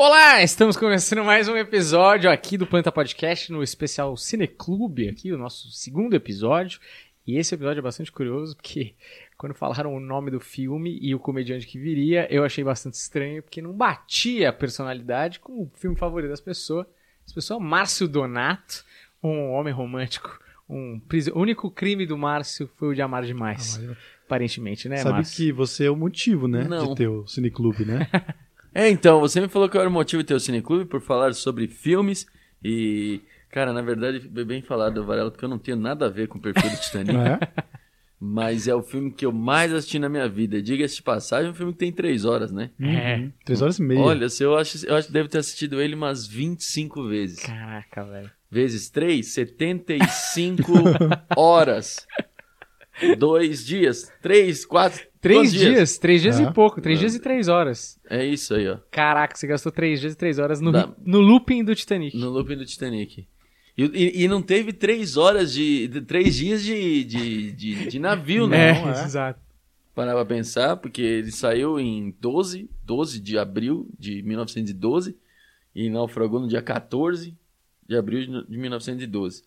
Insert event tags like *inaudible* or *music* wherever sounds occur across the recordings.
Olá, estamos começando mais um episódio aqui do Planta Podcast no especial Cineclube, aqui o nosso segundo episódio. E esse episódio é bastante curioso porque quando falaram o nome do filme e o comediante que viria, eu achei bastante estranho porque não batia a personalidade com o filme favorito das pessoas. Essa pessoa, Márcio Donato, um homem romântico. Um pris- O único crime do Márcio foi o de amar demais. Aparentemente, né, Sabe Márcio? que você é o motivo, né? Não. De ter o cineclube, né? *laughs* É, então, você me falou que eu era o motivo de ter o Cineclube por falar sobre filmes e... Cara, na verdade, foi bem falado, Varela, porque eu não tenho nada a ver com o perfil do *laughs* Titanic, é? mas é o filme que eu mais assisti na minha vida. Diga-se de passagem, é um filme que tem três horas, né? É. Uhum. Três horas e meia. Olha, se eu acho, eu acho que deve ter assistido ele umas 25 vezes. Caraca, velho. Vezes três, 75 *laughs* horas. Dois dias, três, quatro... Três quantos dias? Três dias É. e pouco. Três dias e três horas. É isso aí, ó. Caraca, você gastou três dias e três horas no, Dá. no looping do Titanic. No looping do Titanic. E, e- e não teve três horas de. de- três dias de, de, de, de navio, né? é, Não, é. exato. Parar pra pensar, porque ele saiu em 12, 12 de abril de 1912 e naufragou no dia 14 de abril de 1912.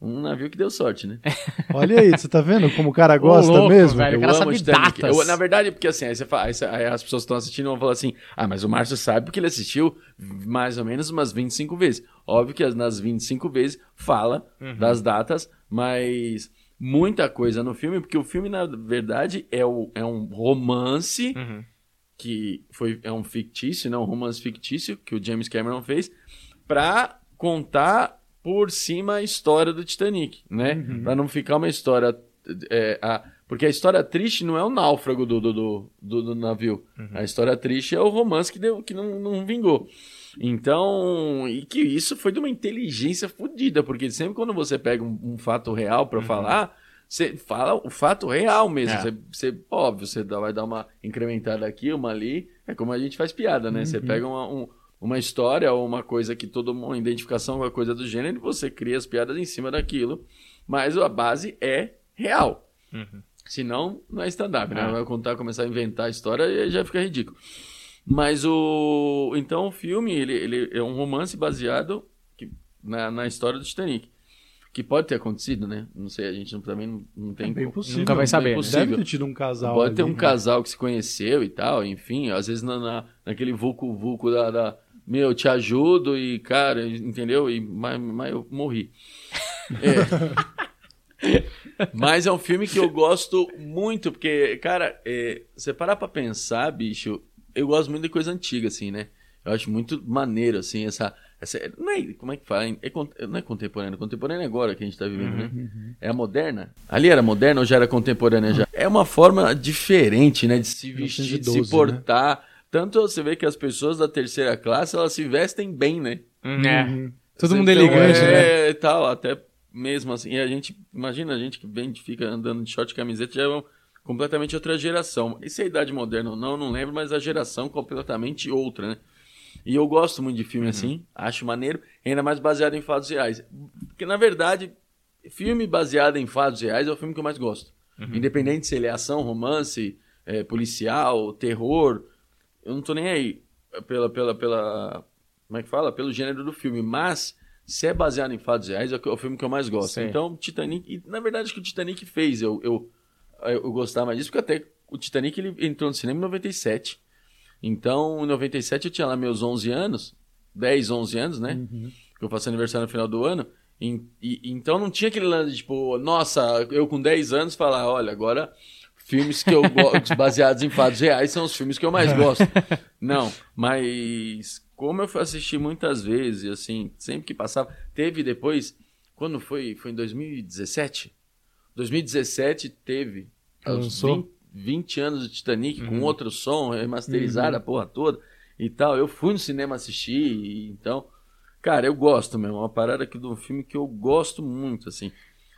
Um navio que deu sorte, né? *laughs* Olha aí, você tá vendo como o cara gosta louco, mesmo? velho. o Eu cara amo sabe o datas. Eu- na verdade, porque assim, aí, você fala, aí, você- aí as pessoas que estão assistindo vão falar assim: ah, mas o Márcio sabe porque ele assistiu mais ou menos umas 25 vezes. Óbvio que as- nas 25 vezes fala Uhum. das datas, mas muita coisa no filme, porque o filme, na verdade, é, o- é um romance Uhum. que foi, é um fictício, não, um romance fictício que o James Cameron fez pra contar por cima a história do Titanic, né? Pra não ficar uma história é, a- porque a história triste não é o náufrago do, do, do, do- navio. A história triste é o romance que, deu, que não, não vingou. Então, e que isso foi de uma inteligência fodida, porque sempre quando você pega um, um fato real pra falar, você fala o fato real mesmo. É. Você, você- óbvio, você vai dar uma incrementada aqui, uma ali. É como a gente faz piada, né? Você pega uma, um- uma história ou uma coisa que todo mundo, uma identificação, uma coisa do gênero, e você cria as piadas em cima daquilo. Mas a base é real. Uhum. Senão, não é stand-up, né? Ah. Vai contar, começar a inventar a história e já fica ridículo. Mas o. Então o filme, ele, ele é um romance baseado que- na, na história do Titanic. Que pode ter acontecido, né? Não sei, a gente não- também não, não tem. É bem possível. Nunca vai saber, né? possível. Deve ter tido um casal Pode ter ali, um né? casal que se conheceu e tal, enfim, às vezes na, na- naquele vulco-vulco da, da- Meu, te ajudo e, cara, entendeu? E, mas, mas eu morri. É. *laughs* mas é um filme que eu gosto muito, porque, cara, é, você parar pra pensar, bicho, eu gosto muito de coisa antiga, assim, né? Eu acho muito maneiro, assim, essa. essa não é, como é que fala? É, não é contemporâneo, contemporâneo é agora que a gente tá vivendo, né? É a moderna? Ali era moderna ou já era contemporânea já? É uma forma diferente, né? De se vestir, de 1912, se portar. Tanto você vê que as pessoas da terceira classe, elas se vestem bem, né? É. Uhum. Todo mundo Então, elegante, né? é, e tal, até mesmo assim. E a gente, imagina a gente que vem, fica andando de short e camiseta, já é uma completamente outra geração. E se é a idade moderna ou não, não lembro, mas a geração completamente outra, né? E eu gosto muito de Uhum. filme assim, acho maneiro, ainda mais baseado em fatos reais. Porque, na verdade, filme baseado em fatos reais é o filme que eu mais gosto. Uhum. Independente se ele é ação, romance, é, policial, terror, eu não tô nem aí pela, pela, pela. Como é que fala? Pelo gênero do filme. Mas, se é baseado em fatos reais, é o é o filme que eu mais gosto. Sei. Então, Titanic. E, na verdade, acho que o Titanic fez eu, eu, eu gostar mais disso, porque até o Titanic ele entrou no cinema em 97. Então, em 97 eu tinha lá meus 11 anos, 10, 11 anos, né? Que eu faço aniversário no final do ano. E, e- então não tinha aquele lance tipo, nossa, eu com 10 anos falar, olha, agora filmes que eu gosto, *laughs* baseados em fatos reais, são os filmes que eu mais gosto. *laughs* Não, mas como eu fui assistir muitas vezes, assim, sempre que passava, teve depois, quando foi? Foi em 2017? 2017 teve os Lançou? 20, 20 anos do Titanic com outro som, remasterizado a porra toda e tal. Eu fui no cinema assistir, e, então, cara, eu gosto mesmo, é uma parada aqui de um filme que eu gosto muito, assim.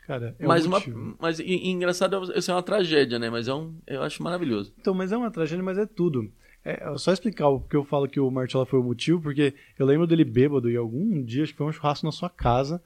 Cara, é mas um uma, mas e- engraçado, isso é uma tragédia, né? Mas é um, eu acho maravilhoso. Então, mas é uma tragédia, mas é tudo. É é só explicar o que eu falo que o Marcelo foi o motivo, porque eu lembro dele bêbado e algum dia, acho que foi um churrasco na sua casa,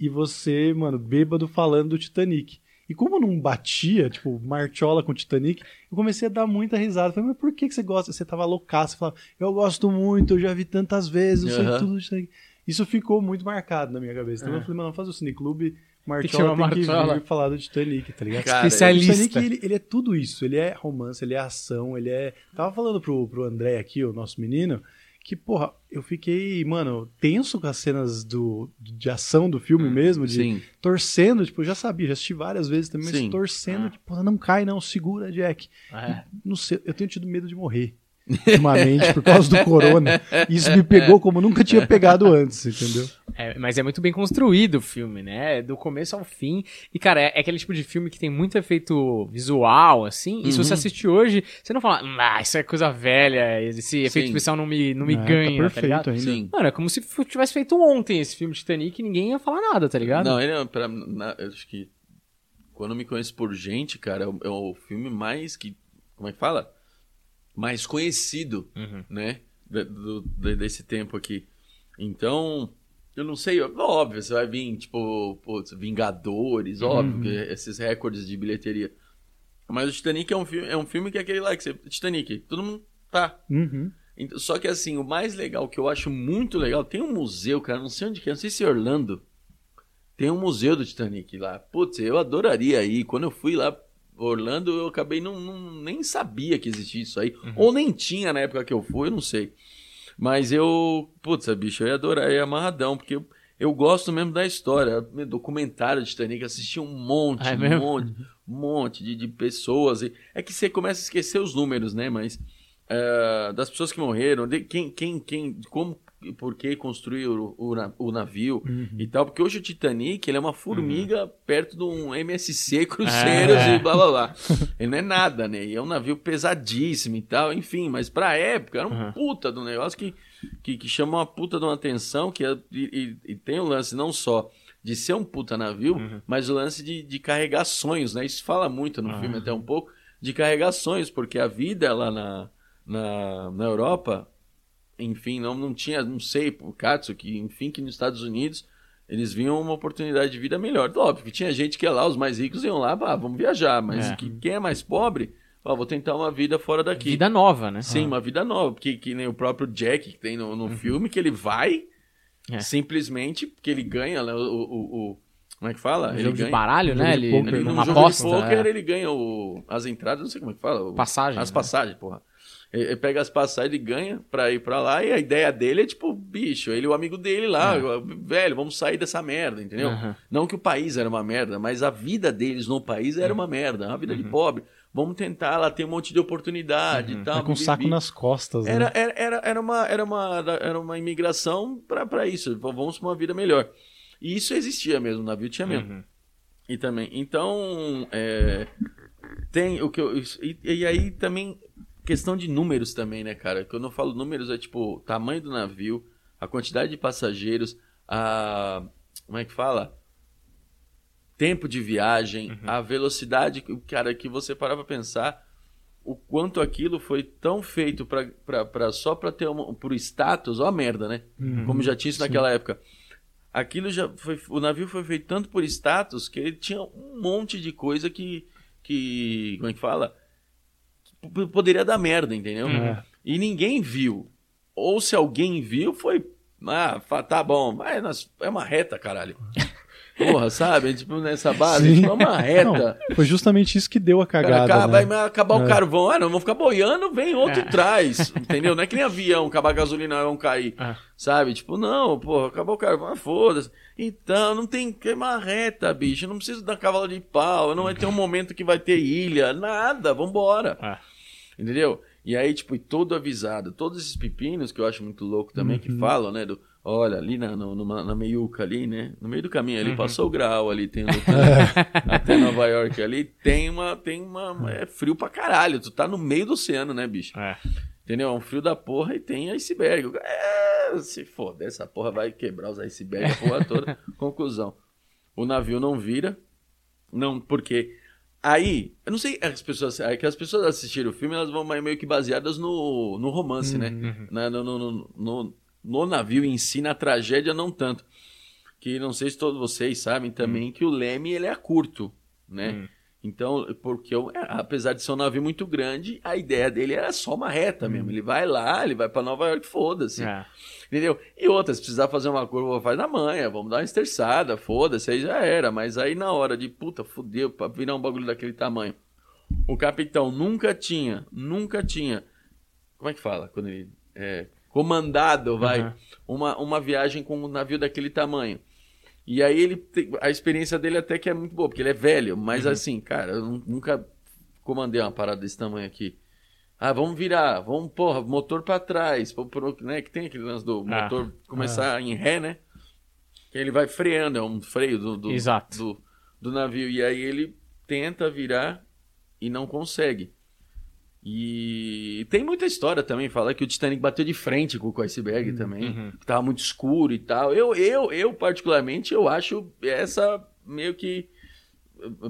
e você, mano, bêbado falando do Titanic. E como não batia, tipo, Marchola com Titanic, eu comecei a dar muita risada. Falei, mas por que, que você gosta? Você tava loucaço. Você falava, eu gosto muito, eu já vi tantas vezes, eu sei Aham. tudo isso aí. Isso ficou muito marcado na minha cabeça. Então É. eu falei, mano, vamos fazer o Cineclube, que Marchola tem que, Marchola. vir falar do Titanic, tá ligado? Cara, O Especialista. Titanic, ele, ele é tudo isso. Ele é romance, ele é ação, ele é... Tava falando pro, pro André aqui, o nosso menino, que, porra, eu fiquei, mano, tenso com as cenas do, de ação do filme mesmo, de Sim. torcendo, tipo, eu já sabia, já assisti várias vezes também, mas Sim. torcendo, Ah. tipo, porra, não cai não, segura, Jack. É. Não sei, eu tenho tido medo de morrer. Ultimamente, por causa do corona. Isso me pegou como nunca tinha pegado antes, entendeu? É, mas é muito bem construído o filme, né? Do começo ao fim. E, cara, é, é aquele tipo de filme que tem muito efeito visual, assim. E se Uhum. você assistir hoje, você não fala, ah, isso é coisa velha, esse efeito Sim. especial não me, não me É, ganha, tá tá, perfeito ligado? ainda. Sim. Mano, é como se tivesse feito ontem esse filme Titanic e ninguém ia falar nada, tá ligado? Não, ele é, pra, na- eu acho que quando eu me conheço por gente, cara, é o, é o filme mais que, como é que fala? Mais conhecido, Uhum. né? Do- de- desse tempo aqui. Então, eu não sei, óbvio, você vai vir, tipo, putz, Vingadores, óbvio, que esses recordes de bilheteria. Mas o Titanic é um filme, é um filme que é aquele lá que você. Titanic, todo mundo tá. Uhum. Então, Só que assim, o mais legal, que eu acho muito legal, tem um museu, cara, não sei onde que é, não sei se é Orlando. Tem um museu do Titanic lá. Putz, eu adoraria ir. Quando eu fui lá, Orlando, eu acabei não, não- nem sabia que existia isso aí. Ou nem tinha na época que eu fui, eu não sei. Mas eu, putz, bicho, eu ia adorar, eu ia amarradão, porque eu, eu gosto mesmo da história. Documentário do Titanic, assisti um monte, é um mesmo? monte, um monte de, de pessoas. E- É que você começa a esquecer os números, né? Mas é, das pessoas que morreram, de quem, quem, quem, como por que construiu o, o, o navio e tal, porque hoje o Titanic ele é uma formiga perto de um MSC Cruzeiros É. e blá blá blá. *laughs* Ele não é nada, né? E é um navio pesadíssimo e tal, enfim, mas pra época era um Uhum. puta do negócio que, que, que chama uma puta de uma atenção que é- e, e- e tem o lance não só de ser um puta navio, mas o lance de, de carregar sonhos, né? Isso fala muito no filme até um pouco, de carregar sonhos, porque a vida lá na, na, na Europa, enfim, não, não tinha, não sei, o Katsu, que enfim, que nos Estados Unidos eles viam uma oportunidade de vida melhor. Óbvio que tinha gente que ia lá, os mais ricos iam lá, ah, vamos viajar, mas É. que, quem é mais pobre, ó, vou tentar uma vida fora daqui. Vida nova, né? Sim, uma vida nova, porque que nem o próprio Jack que tem no, no filme, que ele vai É. simplesmente porque ele ganha né, o, o, o- como é que fala? Um ele jogo ganha, de baralho, né? Ele, pôquer, ele, né? num uma jogo aposta. de poker, é. ele ganha o, as entradas, não sei como é que fala. o- Passagem, As né? passagens, porra. Ele, pega as passagens e ganha pra ir pra lá, e a ideia dele é tipo, bicho, ele o amigo dele lá, velho, vamos sair dessa merda, entendeu? É. Aham. Não que o país era uma merda, mas a vida deles no país era uma merda, uma vida de pobre. Vamos tentar, lá tem um monte de oportunidade e tal. Tá com um saco nas costas, né? Era, era, era, era, uma, era, uma, era uma imigração pra pra isso. Vamos pra uma vida melhor. E isso existia mesmo, o navio tinha mesmo. Uhum. E também. Então, é, tem o que eu. E, e aí também, questão de números também, né, cara? Quando eu falo números, é tipo tamanho do navio, a quantidade de passageiros, a. Como é que fala? Tempo de viagem, a velocidade, cara, que você parar pra pensar o quanto aquilo foi tão feito pra, pra, pra, só pra ter um, pro status, ó a merda, né? Como já tinha isso naquela época. Aquilo já foi. O navio foi feito tanto por status que ele tinha um monte de coisa que. que como é que fala? Poderia dar merda, entendeu? É. E ninguém viu. Ou se alguém viu, foi. Ah, tá bom. Mas é uma reta, caralho. Porra, sabe? Tipo, nessa base, Sim. tipo, é uma reta. Não, foi justamente isso que deu a Cara, cagada, acaba- né? vai acabar o É. carvão. Ah, não, vamos ficar boiando, vem outro É. e traz. Entendeu? Não é que nem avião, acabar a gasolina, vão cair. Ah. Sabe? Tipo, não, porra, acabou o carvão, ah, foda-se. Então, não tem que uma reta, bicho. Não precisa dar cavalo de pau. Não vai ter um momento que vai ter ilha. Nada, vambora. Ah. Entendeu? E aí, tipo, e todo avisado. Todos esses pepinos que eu acho muito louco também, que falam, né? Do, olha, ali na, no- numa- na meiuca ali, né? No meio do caminho ali, passou o grau ali, tem *laughs* até Nova York ali, tem uma, tem uma, é frio pra caralho. Tu tá no meio do oceano, né, bicho? É. Entendeu? É um frio da porra e tem iceberg. É, se foda, essa porra vai quebrar os icebergs, a porra toda. *laughs* Conclusão. O navio não vira, não, porque aí, eu não sei, as pessoas, é que as pessoas assistiram o filme, elas vão meio que baseadas no, no romance, né? Na- no, no, no, no- navio em si, na tragédia, não tanto. Que não sei se todos vocês sabem também que o leme, ele é curto, né? Hum. Então, porque eu- é, apesar de ser um navio muito grande, a ideia dele era só uma reta mesmo. Ele vai lá, ele vai pra Nova York, foda-se. É. Entendeu? E outras, se precisar fazer uma curva, faz na manha, vamos dar uma esterçada, foda-se, aí já era. Mas aí na hora de, puta, fudeu, pra virar um bagulho daquele tamanho. O capitão nunca tinha, nunca tinha. Como é que fala? Quando ele. É, comandado, vai. Aham. Uma, uma viagem com um navio daquele tamanho. E aí ele. A experiência dele até que é muito boa, porque ele é velho, mas assim, cara, eu nu- nunca comandei uma parada desse tamanho aqui. Ah, vamos virar, vamos, porra, motor pra trás, pro- pro- né, que tem aquele lance do Ah. motor começar em ré, né? Que ele vai freando, é um freio do, do, do, do navio. E aí ele tenta virar e não consegue. E tem muita história também, fala que o Titanic bateu de frente com o iceberg também, uhum. que tava muito escuro e tal. Eu, eu, eu particularmente, eu acho essa meio que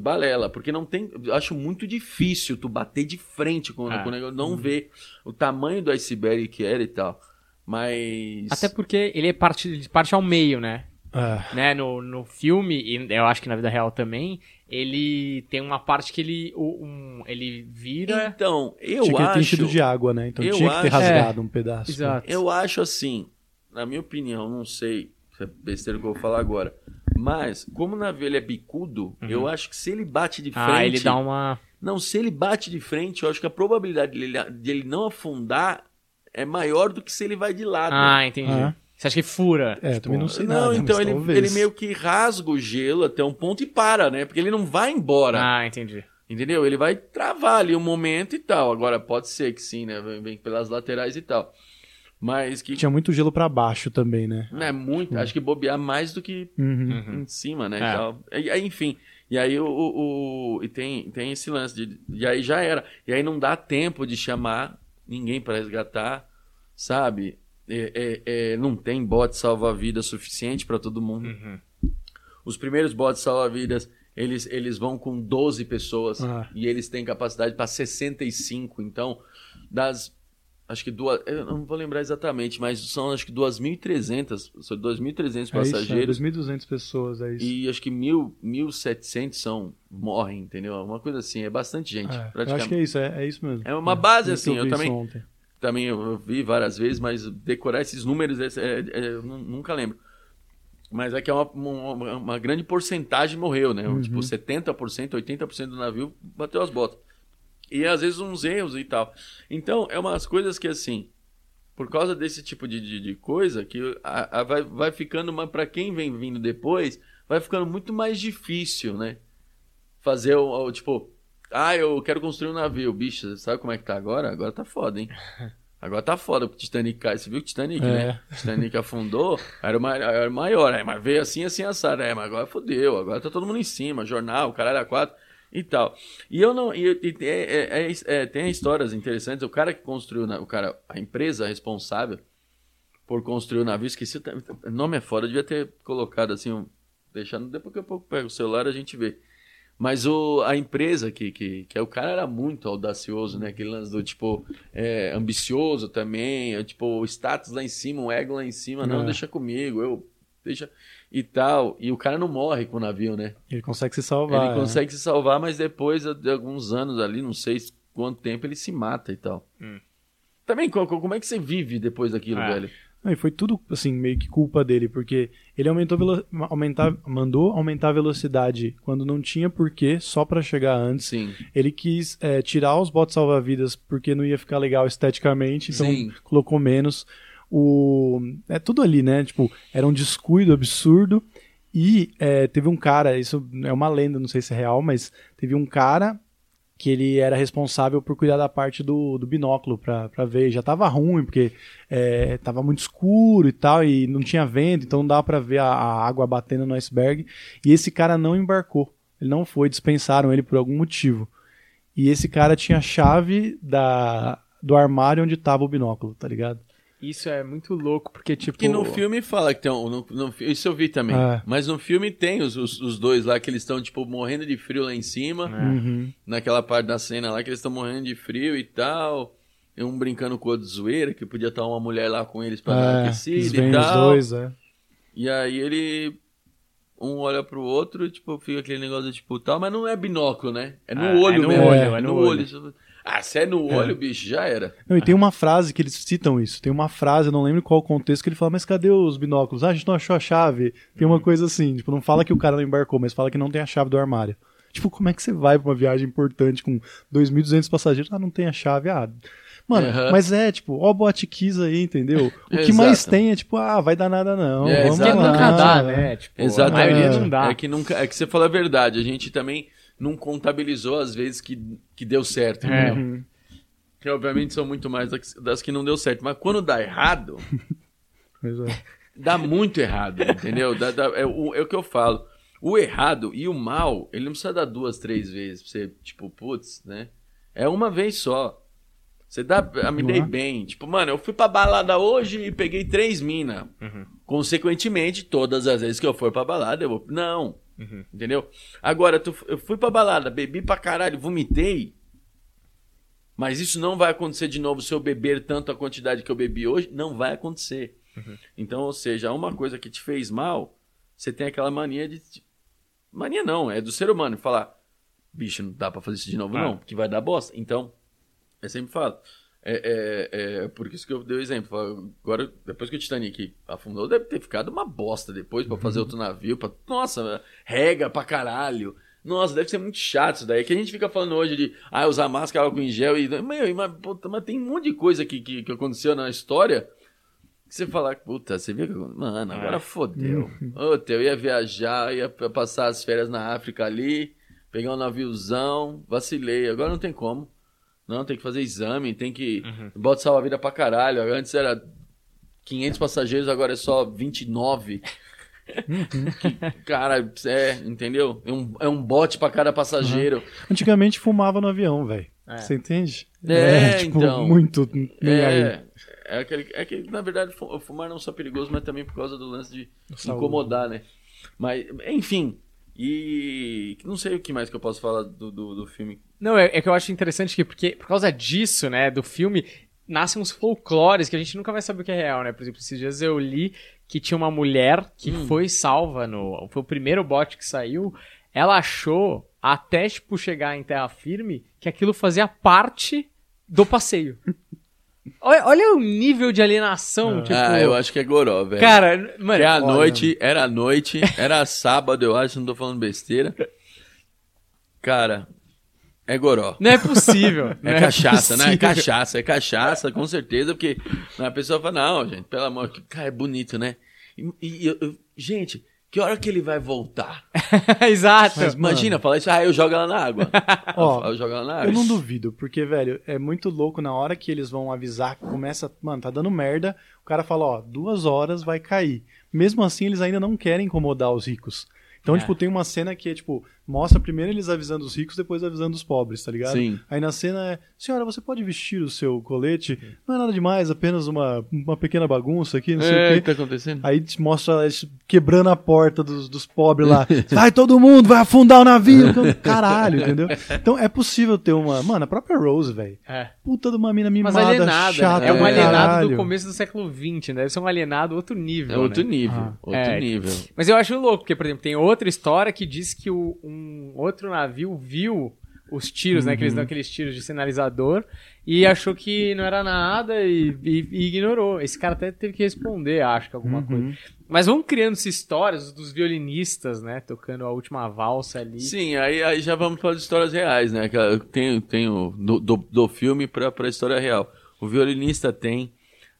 balela, porque não tem, eu acho muito difícil tu bater de frente com, Ah. com o negócio, não ver o tamanho do iceberg que era e tal. Mas Até porque ele é parte, parte ao meio, né? É. né, no, no filme, e eu acho que na vida real também, ele tem uma parte que ele, um, ele vira. então, eu tinha que ter acho enchido de água, né? Então tinha que ter acho- rasgado um pedaço. Exato. Eu acho assim, na minha opinião, não sei se é besteira que eu vou falar agora, mas como o navio ele é bicudo, eu acho que se ele bate de frente, Uhum. Ah, ele dá uma. não, se ele bate de frente, eu acho que a probabilidade dele, de ele não afundar é maior do que se ele vai de lado. Ah, entendi. Ah. Você acha que fura? É, Tipo, também não sei não, nada. então ele, talvez. ele meio que rasga o gelo até um ponto e para, né? Porque ele não vai embora. Ah, entendi. Entendeu? Ele vai travar ali um momento e tal. Agora, pode ser que sim, né? Vem, pelas laterais e tal. Mas que Tinha muito gelo pra baixo também, né? não é muito. Acho que bobear mais do que Uhum. Uhum. em cima, né? É. E, aí, enfim. E aí o, o- o- e tem, tem esse lance de. E aí já era. E aí não dá tempo de chamar ninguém para resgatar, sabe? É, é- é, não tem bote salva-vida suficiente para todo mundo. Uhum. Os primeiros botes salva-vidas, eles, eles vão com 12 pessoas Ah. e eles têm capacidade para 65. Então, das. Acho que duas. Eu não vou lembrar exatamente, mas são acho que 2.300. São 2.300 É isso, passageiros. é 2.200 pessoas, é isso. E acho que mil, 1.700 são, morrem, entendeu? Uma coisa assim, é bastante gente. É, eu acho que é isso, é, é isso mesmo. É uma base, Eu assim, eu isso também- ontem. Também eu, vi várias vezes, mas decorar esses números é- é- eu nu- nunca lembro. Mas é que é uma, uma, uma grande porcentagem morreu, né? Uhum. Tipo, 70%, 80% do navio bateu as botas. E às vezes uns erros e tal. Então, é umas coisas que assim, por causa desse tipo de, de, de coisa, que a- a- vai, vai ficando, para quem vem vindo depois, vai ficando muito mais difícil, né? Fazer o, o, tipo, ah, eu quero construir um navio. Bicho, sabe como é que tá agora? Agora tá foda, hein? *laughs* Agora tá foda, porque o Titanic cai. Você viu o Titanic, É. né? O Titanic afundou, era o, ma- era maior, é, mas veio assim, assim, assado. É, mas agora fodeu, agora tá todo mundo em cima, jornal, caralho, a quatro e tal. E eu não. E, e- é- é- é- é, tem histórias interessantes. O cara que construiu, o cara, a empresa responsável por construir o navio, esqueci, o nome é foda, eu devia ter colocado assim, um, deixando, depois que eu pego o celular a gente vê. Mas o, a empresa que, que, que é o cara era muito audacioso, né? Aquele lance do tipo, é, ambicioso também, é, tipo, o status lá em cima, o ego lá em cima, não, É. deixa comigo, eu, deixa, e tal. E o cara não morre com o navio, né? Ele consegue se salvar. ele é. consegue se salvar, mas depois de alguns anos ali, não sei quanto tempo, ele se mata e tal. Hum. Também, co- co- como é que você vive depois daquilo, É. velho? Não, e foi tudo, assim, meio que culpa dele, porque ele aumentou aumentar... mandou aumentar a velocidade quando não tinha porquê, só pra chegar antes. Sim. Ele quis é, tirar os botes salva-vidas porque não ia ficar legal esteticamente, então Sim. colocou menos. O... É tudo ali, né? Tipo, era um descuido absurdo. E é, teve um cara, isso é uma lenda, não sei se é real, mas teve um cara que ele era responsável por cuidar da parte do, do binóculo pra ver. Já tava ruim, porque é, tava muito escuro e tal, e não tinha vento, então não dava pra ver a, a água batendo no iceberg. E esse cara não embarcou. Ele não foi, dispensaram ele por algum motivo. E esse cara tinha a chave da, do armário onde tava o binóculo, tá ligado? Isso é muito louco, porque, tipo. Que no filme fala que tem um. No, no- isso eu vi também. É. Mas no filme tem os, os, os dois lá que eles estão, tipo, morrendo de frio lá em cima. É. Uhum. Naquela parte da cena lá que eles estão morrendo de frio e tal. E um brincando com o outro de zoeira, que podia estar uma mulher lá com eles pra dar É, aquecida vêm e os tal. dois, é. E aí ele. um olha pro outro e, tipo, fica aquele negócio de, tipo, tal, mas não é binóculo, né? É no Ah, olho é no mesmo. olho, é no olho. Ah, se é no olho, bicho, já era. Não, e tem uma frase que eles citam isso. Tem uma frase, eu não lembro qual o contexto, que ele fala, mas cadê os binóculos? Ah, a gente não achou a chave. Tem uma coisa assim, tipo, não fala que o cara não embarcou, mas fala que não tem a chave do armário. Tipo, como é que você vai pra uma viagem importante com 2.200 passageiros? Ah, não tem a chave. Ah, mano, Aham. mas é, tipo, ó, kiss aí, entendeu? *laughs* O que Exato. mais tem é, tipo, ah, vai dar nada não. É, vamos exato. lá. nunca dá, né? Tipo, Exatamente. A maioria não dá. É que, nunca, é que você falou a verdade. A gente também não contabilizou as vezes que, que deu certo. É. entendeu? Uhum. Que obviamente são muito mais das, que não deu certo. Mas quando dá errado, *laughs* Pois é. dá muito errado, entendeu? Dá- dá- é, o, é o que eu falo. O errado e o mal, ele não precisa dar duas, três vezes pra você, tipo, putz, né? É uma vez só. Você dá, ah, me dei é? bem. Tipo, mano, eu fui pra balada hoje e peguei três mina. Consequentemente, todas as vezes que eu for pra balada, eu vou. Não. Entendeu? Agora, tu- eu fui pra balada, bebi pra caralho, vomitei. Mas isso não vai acontecer de novo se eu beber tanto a quantidade que eu bebi hoje. Não vai acontecer. Então, ou seja, uma coisa que te fez mal, você tem aquela mania de. Mania não, é do ser humano falar: bicho, não dá pra fazer isso de novo, Ah. não, que vai dar bosta. Então, eu sempre falo. É, é, é por isso que eu dei o exemplo. Agora, depois que o Titanic afundou, deve ter ficado uma bosta depois pra fazer outro navio. Pra, nossa, rega pra caralho. Nossa, deve ser muito chato isso daí. Que a gente fica falando hoje de ah, usar máscara, álcool em gel e. Meu, mas, puta, mas tem um monte de coisa que, que, que aconteceu na história que você fala, puta, você viu que. Mano, agora É. fodeu. *laughs* Puta, eu ia viajar, ia passar as férias na África ali, pegar um naviozão, vacilei. Agora não tem como. Não, tem que fazer exame, tem que. Bota salva-vida pra caralho. Antes era 500 passageiros, agora é só 29. Que, *laughs* cara, é, entendeu? É um, é um bote pra cada passageiro. Antigamente fumava no avião, velho. É. Você entende? É, tipo, então. muito. É, é, aquele, é que, na verdade, fu- fumar não só é perigoso, mas também por causa do lance de Saúde. incomodar, né? Mas, enfim. E não sei o que mais que eu posso falar do, do, do filme. Não, é, é que eu acho interessante que, porque por causa disso, né, do filme, nascem uns folclores que a gente nunca vai saber o que é real, né? Por exemplo, esses dias eu li que tinha uma mulher que Hum. foi salva no. Foi o primeiro bote que saiu. Ela achou, até, tipo, chegar em terra firme, que aquilo fazia parte do passeio. *laughs* olha, olha o nível de alienação, Ah. tipo. ah, eu acho que é goró, velho. Cara, mano. Que é a olha. noite, era a noite, era sábado, eu acho, não tô falando besteira. Cara, é goró. Não é possível. não É cachaça, né? É cachaça, é cachaça, com certeza, porque a pessoa fala, não, gente, pelo amor, que cara, é bonito, né? E, e eu- eu- gente, que hora que ele vai voltar? *laughs* Exato. Mas, Imagina, falar isso, ah, eu jogo ela na água. *laughs* Ó, eu jogo ela na água. Eu não duvido, porque, velho, é muito louco na hora que eles vão avisar que começa. Mano, tá dando merda. O cara fala, ó, duas horas vai cair. Mesmo assim, eles ainda não querem incomodar os ricos. Então, É. tipo, tem uma cena que é, tipo, mostra primeiro eles avisando os ricos, depois avisando os pobres, tá ligado? Sim. Aí na cena é, senhora, você pode vestir o seu colete? Não é nada demais, apenas uma, uma pequena bagunça aqui, não sei É, o o quê. que tá acontecendo? Aí te mostra eles quebrando a porta dos, dos pobres lá. *laughs* Vai todo mundo, vai afundar o navio. Caralho, entendeu? Então é possível ter uma. Mano, a própria Rose, velho. É. Puta de uma mina Mas mimada, alienada, chata. né? É um alienado caralho. do começo do século XX, né? Deve ser um alienado outro nível. É outro né? nível, Ah. outro É. nível. Mas eu acho louco, porque, por exemplo, tem outra história que diz que o- um outro navio viu os tiros, né? Que Uhum. eles dão aqueles tiros de sinalizador e achou que não era nada e, e- e ignorou. Esse cara até teve que responder, acho que alguma Uhum. coisa. Mas vão criando-se histórias dos violinistas, né? Tocando a última valsa ali. Sim, aí, aí já vamos para as histórias reais, né? Tem, tem o, do, do, do filme para a história real. O violinista tem.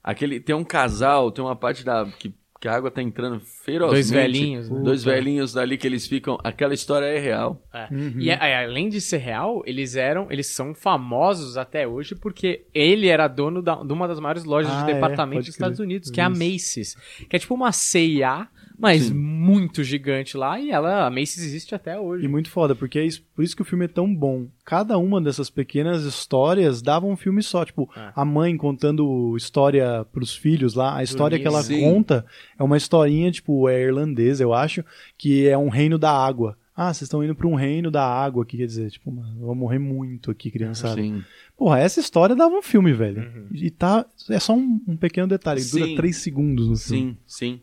Aquele, tem um casal, tem uma parte da. Que, que a água tá entrando ferozmente. Dois velhinhos, né? Dois velhinhos dali que eles ficam. Aquela história é real. É. Uhum. E a- além de ser real, eles eram, eles são famosos até hoje porque ele era dono da- de uma das maiores lojas Ah, de é, departamento pode dos Estados. Unidos, que é a. Macy's, que é tipo uma C&A, mas Sim. muito gigante lá e ela, a Macy's existe até E hoje. muito foda, porque é isso, por isso que o filme é tão bom. Cada uma dessas pequenas histórias dava um filme só. Tipo, É. a mãe contando história pros filhos lá. A história que ela Sim. conta é uma historinha, tipo, é irlandesa, eu acho, que é um reino da água. Ah, vocês estão indo pra um reino da água aqui, quer dizer, tipo, mano, eu vou morrer muito aqui, criançada. Sim. Porra, essa história dava um filme, velho. Uhum. E tá. É só um, um pequeno detalhe, dura Sim. três segundos no filme. Sim, sim.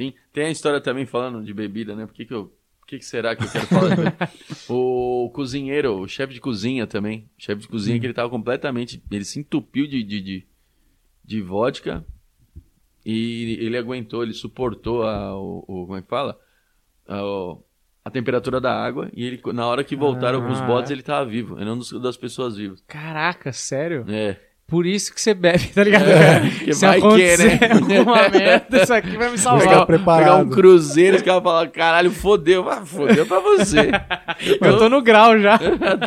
Sim. Tem a história também falando de bebida, né? Por que, que eu. Por que, que será que eu quero falar? *laughs* O cozinheiro, o chefe de cozinha também. O chefe de cozinha que ele tava completamente. Ele se entupiu de, de, de, de vodka. E ele aguentou, ele suportou a. O, o- como é que fala? A, o- a temperatura da água. E ele, na hora que voltaram com os Ah, botes, ele tava vivo. Ele é um dos- das pessoas vivas. Caraca, sério? É. Por isso que você bebe, tá ligado? *laughs* porque Se vai que, acontecer né? *laughs* alguma *laughs* merda, isso aqui vai me salvar. Pegar, preparado. pegar um cruzeiro, os caras falam, caralho, fodeu. Ah, fodeu pra você. Eu tô no grau já.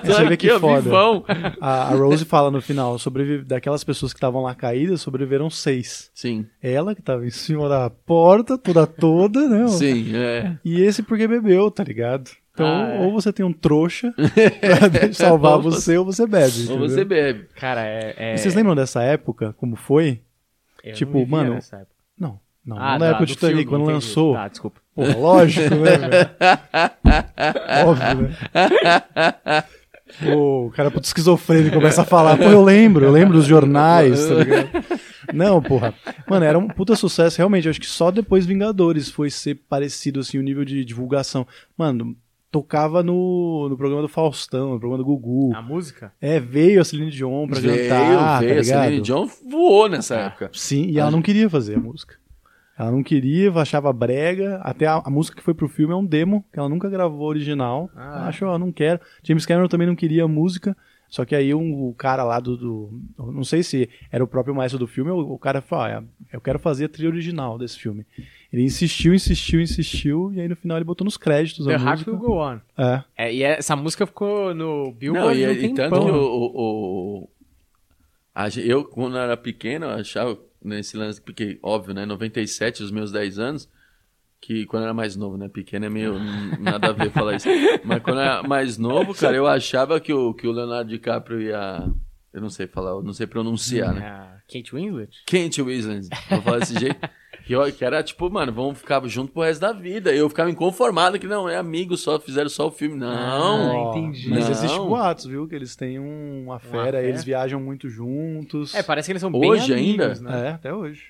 Você vê que foda. vivão. A, a Rose fala no final, sobrevive, daquelas pessoas que estavam lá caídas, sobreviveram seis. Sim, Ela que tava em cima da porta, toda toda, né? sim, é. E esse porque bebeu, tá ligado? Então, Ah, é. ou você tem um trouxa *laughs* pra *laughs* salvar Ou você, ou você bebe. Ou entendeu? você bebe. Cara, é. é- vocês lembram dessa época, como foi? eu tipo, mano, nessa época. Não, não, Ah, não na época do do Titanic, filme, quando entendi. lançou. Tá, desculpa. Porra, lógico, né, velho? *laughs* Óbvio, né? Pô, o cara puto esquizofrênico começa a falar, pô, eu lembro, eu lembro dos jornais, tá ligado? Não, porra. Mano, era um puta sucesso, realmente. Eu acho que só depois Vingadores foi ser parecido, assim, o nível de divulgação. Mano, tocava no, no programa do Faustão, no programa do Gugu. A música? É, veio a Celine Dion pra veio, cantar, veio. tá a Celine? Dion voou nessa Ah. época. Sim, e ela não queria fazer a música. Ela não queria, achava brega. Até a, a música que foi pro filme é um demo, que ela nunca gravou original. Ah. Ela achou, não quero. James Cameron também não queria a música. Só que aí um, o cara lá do, do- Não sei se era o próprio maestro do filme, o, o cara falou: ah, eu quero fazer a trilha original desse filme. Ele insistiu, insistiu, insistiu, e aí no final ele botou nos créditos The a Heart música. Will Go On. É. É, e essa música ficou no Não, Billboard e, um e tanto que o, o- o- a eu, quando eu era pequeno, eu achava nesse lance, porque, óbvio, né, 97, os meus 10 anos, que quando eu era mais novo, né, pequeno é meio n- nada a ver falar isso, mas quando era mais novo, cara, eu achava que o, que o Leonardo DiCaprio ia, eu não sei falar, eu não sei pronunciar, né, Ah, Kate Winslet? Kent Winslet, vou falar desse jeito. Que, eu- que era tipo, mano, vamos ficar junto pro resto da vida. Eu ficava inconformado que não, é amigo só, fizeram só o filme. Não, Ah, entendi. Mas existe boatos, viu? Que eles têm um- uma fera, fé? eles viajam muito juntos. É, parece que eles são bem Hoje amigos, ainda? né? É, até hoje.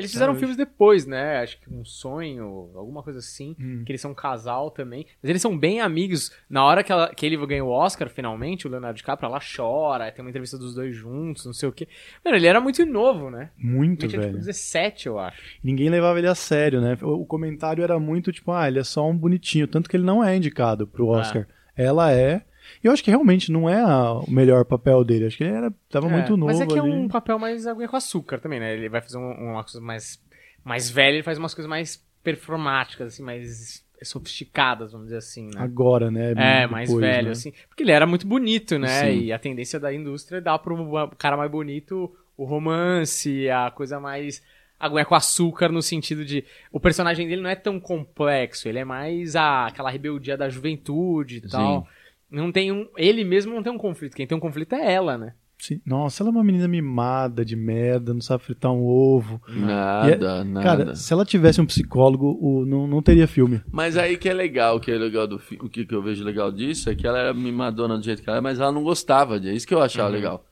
Eles fizeram hoje. filmes depois, né? Acho que um sonho, alguma coisa assim. Hum. Que eles são um casal também. Mas eles são bem amigos. Na hora que, ela- que ele ganha o Oscar, finalmente, o Leonardo DiCaprio, ela chora, tem uma entrevista dos dois juntos, não sei o quê. Mano, ele era muito novo, né? Muito, Ele tinha tipo velho. 17, eu acho. Ninguém levava ele a sério, né? O, o comentário era muito tipo, ah, ele é só um bonitinho. Tanto que ele não é indicado pro Oscar. Ela é. E eu acho que realmente não é a- o melhor papel dele. Acho que ele era, tava É, muito novo Mas é que é ali. um papel mais aguinha com açúcar também, né? Ele vai fazer um- uma coisa mais, mais velha, ele faz umas coisas mais performáticas, assim, mais sofisticadas, vamos dizer assim, né? Agora, né? É, mais depois, velho, né? assim. Porque ele era muito bonito, né? Sim. E a tendência da indústria é dar pro cara mais bonito o romance, a coisa mais aguinha com açúcar no sentido de o personagem dele não é tão complexo, ele é mais a, aquela rebeldia da juventude e tal. Não tem um, ele mesmo não tem um conflito, quem tem um conflito é ela, né? Sim. Nossa, ela é uma menina mimada, de merda, não sabe fritar um ovo. Nada, nada. Cara, se ela tivesse um psicólogo, o, não, não teria filme. Mas aí que é legal, o que é legal do o que, que eu vejo legal disso é que ela era mimadona do jeito que ela era, mas ela não gostava disso. É isso que eu achava legal.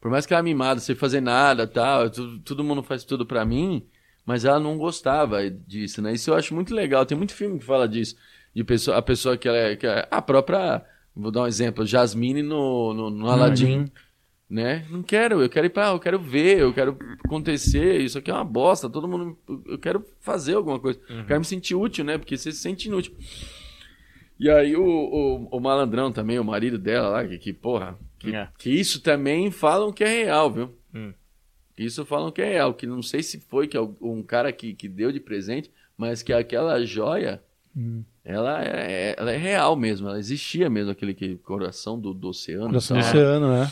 Por mais que ela era mimada, sem fazer nada, tal, tudo, todo mundo faz tudo pra mim, mas ela não gostava disso, né? Isso eu acho muito legal. Tem muito filme que fala disso, de pessoa, a pessoa que ela é, que é a própria, vou dar um exemplo, Jasmine no, no, no Aladdin. Né? Não quero, eu quero ir pra, eu quero ver, eu quero acontecer, isso aqui é uma bosta, todo mundo, eu quero fazer alguma coisa, eu quero me sentir útil, né? Porque você se sente inútil. E aí o, o, o malandrão também, o marido dela lá, que, que porra, que, É. que isso também falam que é real, viu? Hum. Isso falam que é real, que não sei se foi que al- um cara que, que deu de presente, mas que aquela joia, Hum. Ela é, ela é real mesmo, ela existia mesmo, aquele que, coração do, do oceano. Coração do oceano, né?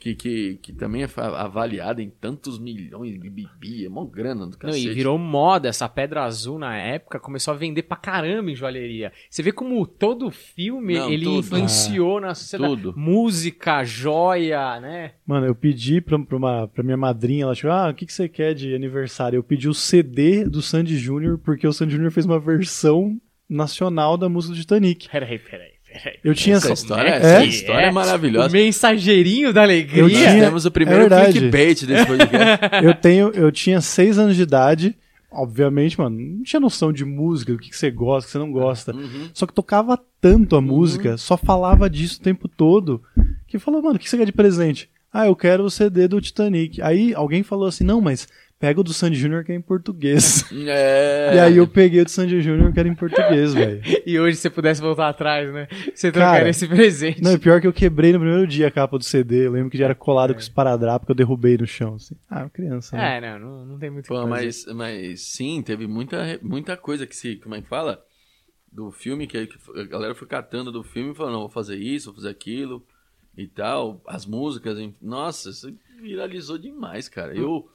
que, que, que também é avaliada em tantos milhões de bibi, é mó grana do Não, cacete. e virou moda essa pedra azul na época, começou a vender pra caramba em joalheria. Você vê como todo filme Não, ele tudo. influenciou na sociedade. Tudo. Música, joia, né? Mano, eu pedi pra, pra, uma, pra minha madrinha, ela chegou, ah, o que, que você quer de aniversário? Eu pedi o CD do Sandy Júnior, porque o Sandy Júnior fez uma versão nacional da música do Titanic. Peraí, peraí, peraí. Eu tinha... Essa história, É, essa é. história é, O maravilhosa. mensageirinho da alegria. Eu Nós tinha- temos o primeiro é verdade. clickbait desse podcast. *laughs* eu tenho, eu tinha seis anos de idade, obviamente, mano, não tinha noção de música, do que, que você gosta, do que você não gosta. Uhum. Só que tocava tanto a música, só falava disso o tempo todo, que falou, mano, o que você quer de presente? Ah, eu quero o CD do Titanic. Aí alguém falou assim, não, mas pega o do Sandy Júnior que é em português. *laughs* É. E aí eu peguei o do Sandy Júnior que era em português, velho. E hoje, se você pudesse voltar atrás, né? Você Cara, trocaria esse presente. Não, e pior que eu quebrei no primeiro dia a capa do CD. Eu lembro que já era colado com esparadrapo que eu derrubei no chão, assim. Ah, criança, né? É, não, não, não tem muito o Pô, que fazer. mas, mas sim, teve muita, muita coisa que se. Como é que fala? Do filme, que que a galera foi catando do filme e falando, não, vou fazer isso, vou fazer aquilo e tal. As músicas, hein? nossa, isso viralizou demais, cara. Eu.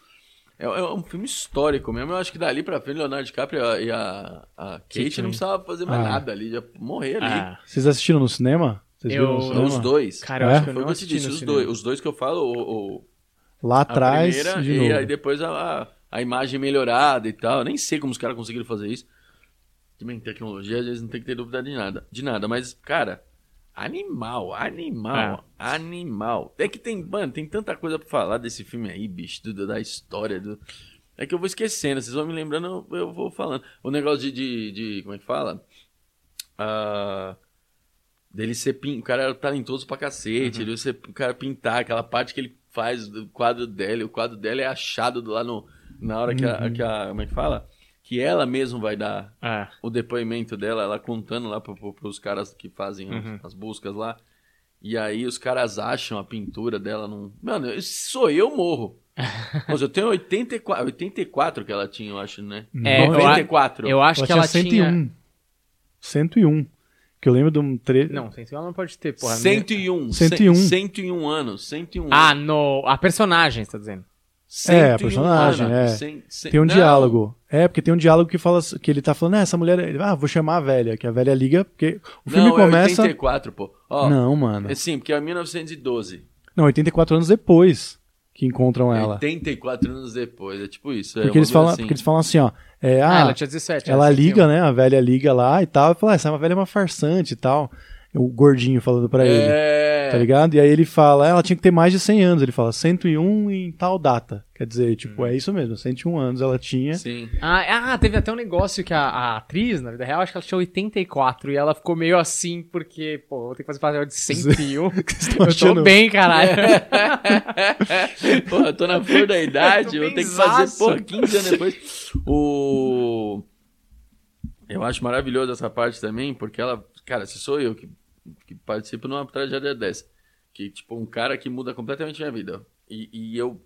É, é um filme histórico mesmo. Eu acho que dali pra frente, Leonardo DiCaprio e a, e a, Kate Kate, não precisava fazer mais Ah. nada ali, já morrer ali. Ah, Vocês assistiram no cinema? Vocês Eu- viram no cinema? Os dois. cara, eu É? acho que eu Foi o não que eu te assisti disse, no os cinema. dois, os dois que eu falo, o, o- Lá a atrás, primeira de e novo. aí depois a, a, a imagem melhorada e tal. Eu nem sei como os caras conseguiram fazer isso. Também tecnologia, às vezes não tem que ter dúvida de nada. De nada, mas, cara, animal, animal, animal. É que tem, mano, tem tanta coisa pra falar desse filme aí, bicho, do- da história. Do... É que eu vou esquecendo, vocês vão me lembrando, eu, eu vou falando. O negócio de, de, de- como é que fala? Ah, dele ser pin... o cara era talentoso pra cacete, ele ser o cara pintar aquela parte que ele faz do quadro dele, o quadro dela é achado lá no na hora que, a, que a como é que fala? Que ela mesmo vai dar Ah, o depoimento dela, ela contando lá pro, pros caras que fazem as- Uhum. as buscas lá. E aí os caras acham a pintura dela num. Mano, eu- sou eu, morro. *laughs* Mas eu tenho 84, 84 que ela tinha, eu acho, né? É, eu a- 94. eu acho Ela que ela tinha tinha... 101. 101. Que eu lembro de um tre... Não, tem ela não pode ter, porra. 101. 101. 101 anos. 101 Ah, no... a personagem, você tá dizendo. É, a 101 personagem, anos. é. Cem- cem- Tem um Não, diálogo. É, porque tem um diálogo que fala que ele tá falando, ah, essa mulher, ele, ah, vou chamar a velha, que a velha liga, porque o filme não, começa. é 84, pô. Ó, Não, mano. É sim, porque é 1912. Não, 84 anos depois que encontram ela. 84 anos depois, é tipo isso. é Porque eles falam, assim. porque eles falam assim, ó, é, Ah, ah, ela tinha 17. ela era liga, 61. né? A velha liga lá e tal, e fala, ah, essa velha é uma farsante e tal. O gordinho falando pra ele. É. Tá ligado? E aí ele fala, ela tinha que ter mais de 100 anos. Ele fala 101 em tal data. Quer dizer, tipo, é isso mesmo, 101 anos ela tinha. Sim. Ah, ah, teve até um negócio que a, a atriz, na vida real, acho que ela tinha 84 e ela ficou meio assim, porque, pô, vou ter que fazer papel de 101. *laughs* Vocês eu tô bem, caralho. *laughs* Pô, eu tô na flor da idade, Eu vou ter que fazer, pô, 15 anos depois. O. Eu acho maravilhoso essa parte também, porque ela. Cara, se sou eu que, que participo numa tragédia dessa. Que, tipo, um cara que muda completamente minha vida. E, e eu.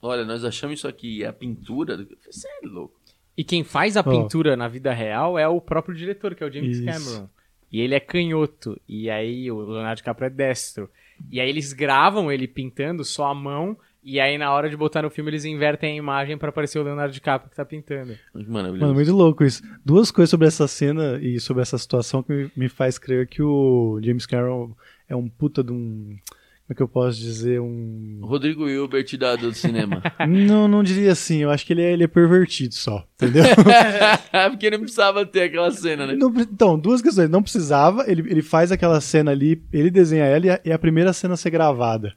Olha, nós achamos isso aqui, é a pintura. Você é louco. E quem faz a Ó. pintura na vida real é o próprio diretor, que é o James Isso. Cameron. E ele é canhoto. E aí o Leonardo DiCaprio é destro. E aí eles gravam ele pintando só a mão. E aí na hora de botar no filme eles invertem a imagem pra aparecer o Leonardo DiCaprio que tá pintando. Maravilhoso. Mano, muito louco isso. Duas coisas sobre essa cena e sobre essa situação que me, faz crer que o James Cameron é um puta de um. Como é que eu posso dizer? Um. Rodrigo Hilbert da, do cinema. *laughs* não, não diria assim. Eu acho que ele é, ele é pervertido só. Entendeu? *laughs* Porque não precisava ter aquela cena, né? Não então, duas questões. Não precisava, ele, ele faz aquela cena ali, ele desenha ela e a, e a primeira cena ser gravada.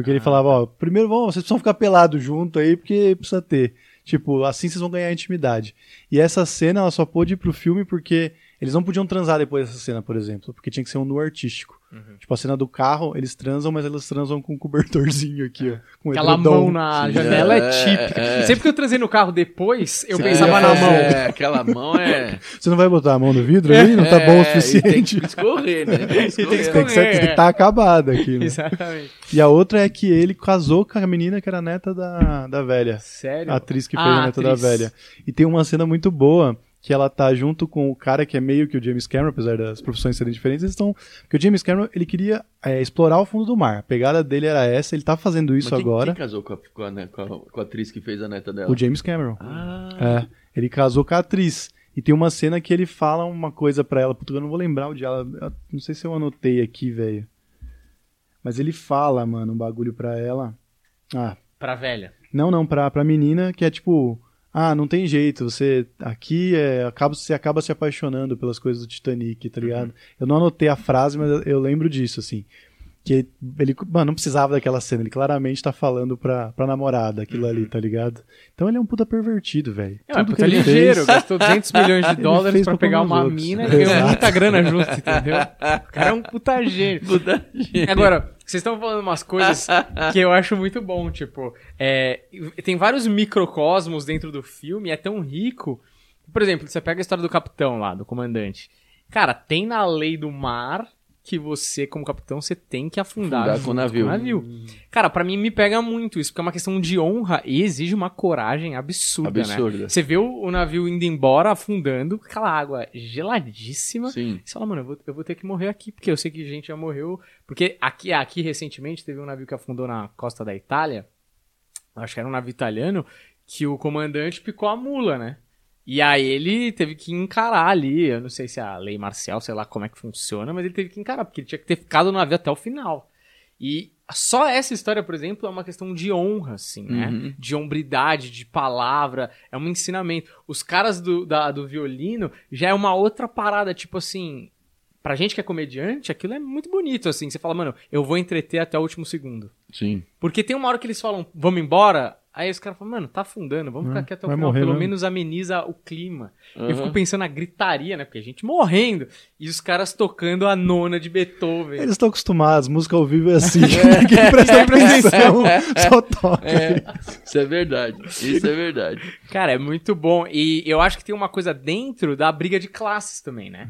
Porque ele falava, ó, primeiro vão, vocês precisam ficar pelados junto aí, porque precisa ter. Tipo, assim vocês vão ganhar intimidade. E essa cena, ela só pôde ir pro filme porque eles não podiam transar depois dessa cena, por exemplo. Porque tinha que ser um nu artístico. Tipo, a cena do carro, eles transam, mas eles transam com um cobertorzinho aqui, ó. Com Aquela edredom. mão na janela é, É, típica. é. Sempre que eu trazei no carro depois, eu Você pensava queria na mão. É, *laughs* aquela mão é. Você não vai botar a mão no vidro aí? Não tá bom o É, e Tem suficiente. que escorrer, né? Tem que *laughs* Tem que escorrer. Tem que ser, É. tem que tá acabada aqui, né? Exatamente. E a outra é que ele casou com a menina que era neta da, da velha. Sério? A atriz que fez Ah, a neta da atriz. velha. E tem uma cena muito boa que ela tá junto com o cara que é meio que o James Cameron, apesar das profissões serem diferentes, eles estão. Porque o James Cameron ele queria é, explorar o fundo do mar. A pegada dele era essa, ele tá fazendo isso Mas quem, agora. Quem casou com a, com, a, né, com, a, com a atriz que fez a neta dela? O James Cameron. Ah, É, ele casou com a atriz. E tem uma cena que ele fala uma coisa pra ela. Puta, eu não vou lembrar o de ela. eu Não sei se eu anotei aqui, velho. Mas ele fala, mano, um bagulho pra ela. Ah, Pra velha. Não, não, pra, pra menina que é tipo, ah, não tem jeito, você aqui é, acaba, você acaba se apaixonando pelas coisas do Titanic, tá ligado? Eu não anotei a frase, mas eu, lembro disso, assim. Que ele, mano, não precisava daquela cena. Ele claramente tá falando pra, pra namorada aquilo ali, tá ligado? Então ele é um puta pervertido, velho. É, mas puta ligeiro, gastou *laughs* 200 milhões de dólares fez pra pegar uma outros. mina e ganhou muita grana junto, entendeu? *laughs* O cara é um puta gênio. Puta gente. Agora, vocês estão falando umas coisas que eu acho muito bom, tipo, é, tem vários microcosmos dentro do filme, é tão rico. Por exemplo, você pega a história do capitão lá, do comandante. Cara, tem na lei do mar que você, como capitão, você tem que afundar, Afundar junto com o navio. navio. Cara, pra mim me pega muito isso, porque é uma questão de honra e exige uma coragem absurda, né? Absurda. Você vê o, o navio indo embora, afundando, aquela água geladíssima. Sim. Você fala, mano, eu vou, eu vou ter que morrer aqui, porque eu sei que gente já morreu. Porque aqui, aqui recentemente teve um navio que afundou na costa da Itália. Acho que era um navio italiano, que o comandante picou a mula, né? E aí ele teve que encarar ali, eu não sei se é a lei marcial, sei lá como é que funciona, mas ele teve que encarar, porque ele tinha que ter ficado no navio até o final. E só essa história, por exemplo, é uma questão de honra, assim, né? Uhum. De hombridade, de palavra, é um ensinamento. Os caras do, da- do violino já é uma outra parada, tipo assim, pra gente que é comediante, aquilo é muito bonito, assim. Você fala, mano, eu vou entreter até o último segundo. Sim. Porque tem uma hora que eles falam, vamos embora. Aí os caras falam, mano, tá afundando, vamos É, ficar aqui até o final. morrer Pelo menos ameniza o clima. Eu Aham. fico pensando na gritaria, né? Porque a gente morrendo. E os caras tocando a nona de Beethoven. Eles estão acostumados, música ao vivo é assim. *laughs* *laughs* Ninguém presta atenção, *laughs* só toca. É, isso é verdade. Isso é verdade. Cara, é muito bom. E eu acho que tem uma coisa dentro da briga de classes também, né?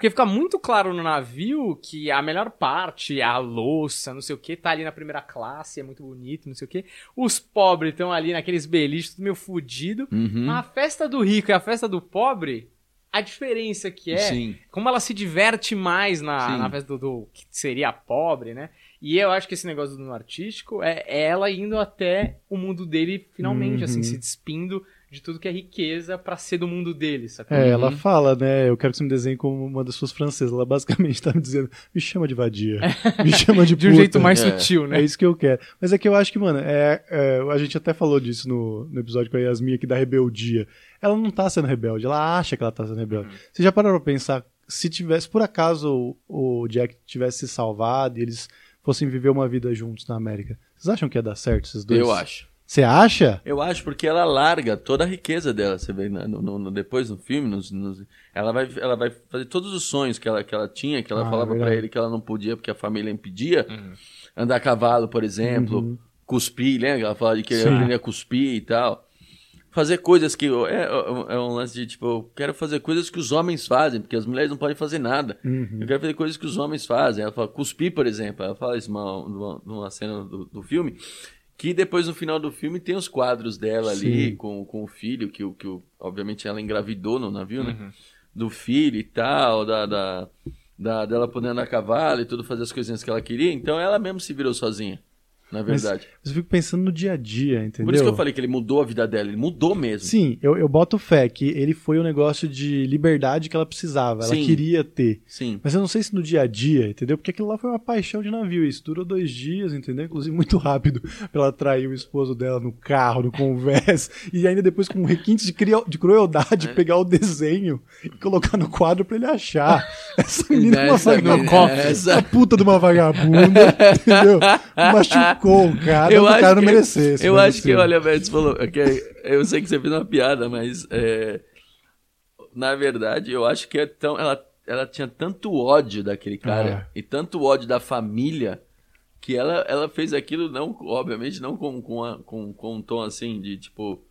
Porque fica muito claro no navio que a melhor parte, a louça, não sei o que, tá ali na primeira classe, é muito bonito, não sei o que. Os pobres estão ali naqueles beliches, tudo meio fudido. Uhum. A festa do rico e a festa do pobre, a diferença que é, Sim. como ela se diverte mais na, Sim. na festa do, do que seria pobre, né? E eu acho que esse negócio do artístico é ela indo até o mundo dele finalmente, assim, Uhum. se despindo de tudo que é riqueza pra ser do mundo dele, sacou? É, ela Uhum. fala, né? Eu quero que você me desenhe como uma das suas francesas. Ela basicamente *laughs* tá me dizendo, me chama de vadia. Me chama de *laughs* De um puta. jeito mais É. sutil, né? É isso que eu quero. Mas é que eu acho que, mano, é, é, a gente até falou disso no, no episódio com a Yasmin aqui da rebeldia. Ela não tá sendo rebelde, ela acha que ela tá sendo rebelde. Uhum. Você já parou pra pensar, se tivesse, por acaso o, o Jack tivesse se salvado e eles fossem viver uma vida juntos na América, vocês acham que ia dar certo esses dois? Eu acho. Você acha? Eu acho porque ela larga toda a riqueza dela, você vê né, no, no- no- depois no filme, nos- nos- ela, vai, ela vai fazer todos os sonhos que ela, que ela tinha, que ela Ah, falava pra verdade. ele que ela não podia porque a família impedia. Andar a cavalo, por exemplo, cuspir, lembra? Ela falava de que aprender a cuspir e tal. Fazer coisas que. É, é um lance de tipo, eu quero fazer coisas que os homens fazem, porque as mulheres não podem fazer nada. Eu quero fazer coisas que os homens fazem. Ela fala, cuspir, por exemplo. Ela fala isso numa, numa, numa cena do, do filme. Que depois, no final do filme, tem os quadros dela ali Sim. com, com o filho, que, o- que obviamente ela engravidou no navio, né? Uhum. Do filho e tal, da, da, da- dela podendo andar a cavalo e tudo, fazer as coisinhas que ela queria. Então ela mesmo se virou sozinha, na Mas- verdade. Mas eu fico pensando no dia a dia, entendeu? Por isso que eu falei que ele mudou a vida dela, ele mudou mesmo. Sim, eu, eu boto fé que ele foi o negócio de liberdade que ela precisava, ela Sim. queria ter. Sim. Mas eu não sei se no dia a dia, entendeu? Porque aquilo lá foi uma paixão de navio. Isso durou dois dias, entendeu? Inclusive muito rápido *laughs* pra ela trair o esposo dela no carro, no convés. *laughs* e ainda depois com requintes de, crio- de crueldade É. pegar o desenho e colocar no quadro pra ele achar. *laughs* Essa menina é uma vagabunda. essa- puta de uma vagabunda, entendeu? Machucou o cara, o cara não merecesse. Eu acho que, olha, velho, você falou. é que eu sei que você fez uma piada, mas. é, na verdade, eu acho que é tão, ela, ela tinha tanto ódio daquele cara É. e tanto ódio da família que ela, ela fez aquilo, não, obviamente, não com, com, a- com, com um tom assim de tipo.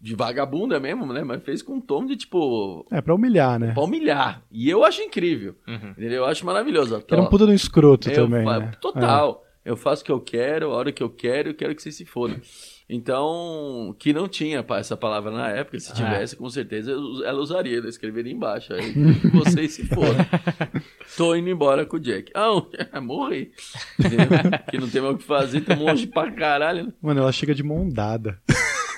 De vagabunda mesmo, né? Mas fez com um tom de tipo. É, pra humilhar, né? Pra humilhar. E eu acho incrível. Uhum. Entendeu? Eu acho maravilhoso. Era um puta de um escroto Eu também, né? Total. Eu faço o que eu quero, a hora que eu quero, eu quero que você se foda. Então, que não tinha essa palavra na época, se tivesse, com certeza ela usaria, ela escreveria embaixo. Aí *laughs* vocês se fodam. *laughs* Tô indo embora com o Jack. Ah, *laughs* morri. Que não tem mais o que fazer, tá longe pra caralho. né? Mano, ela chega de mão dada.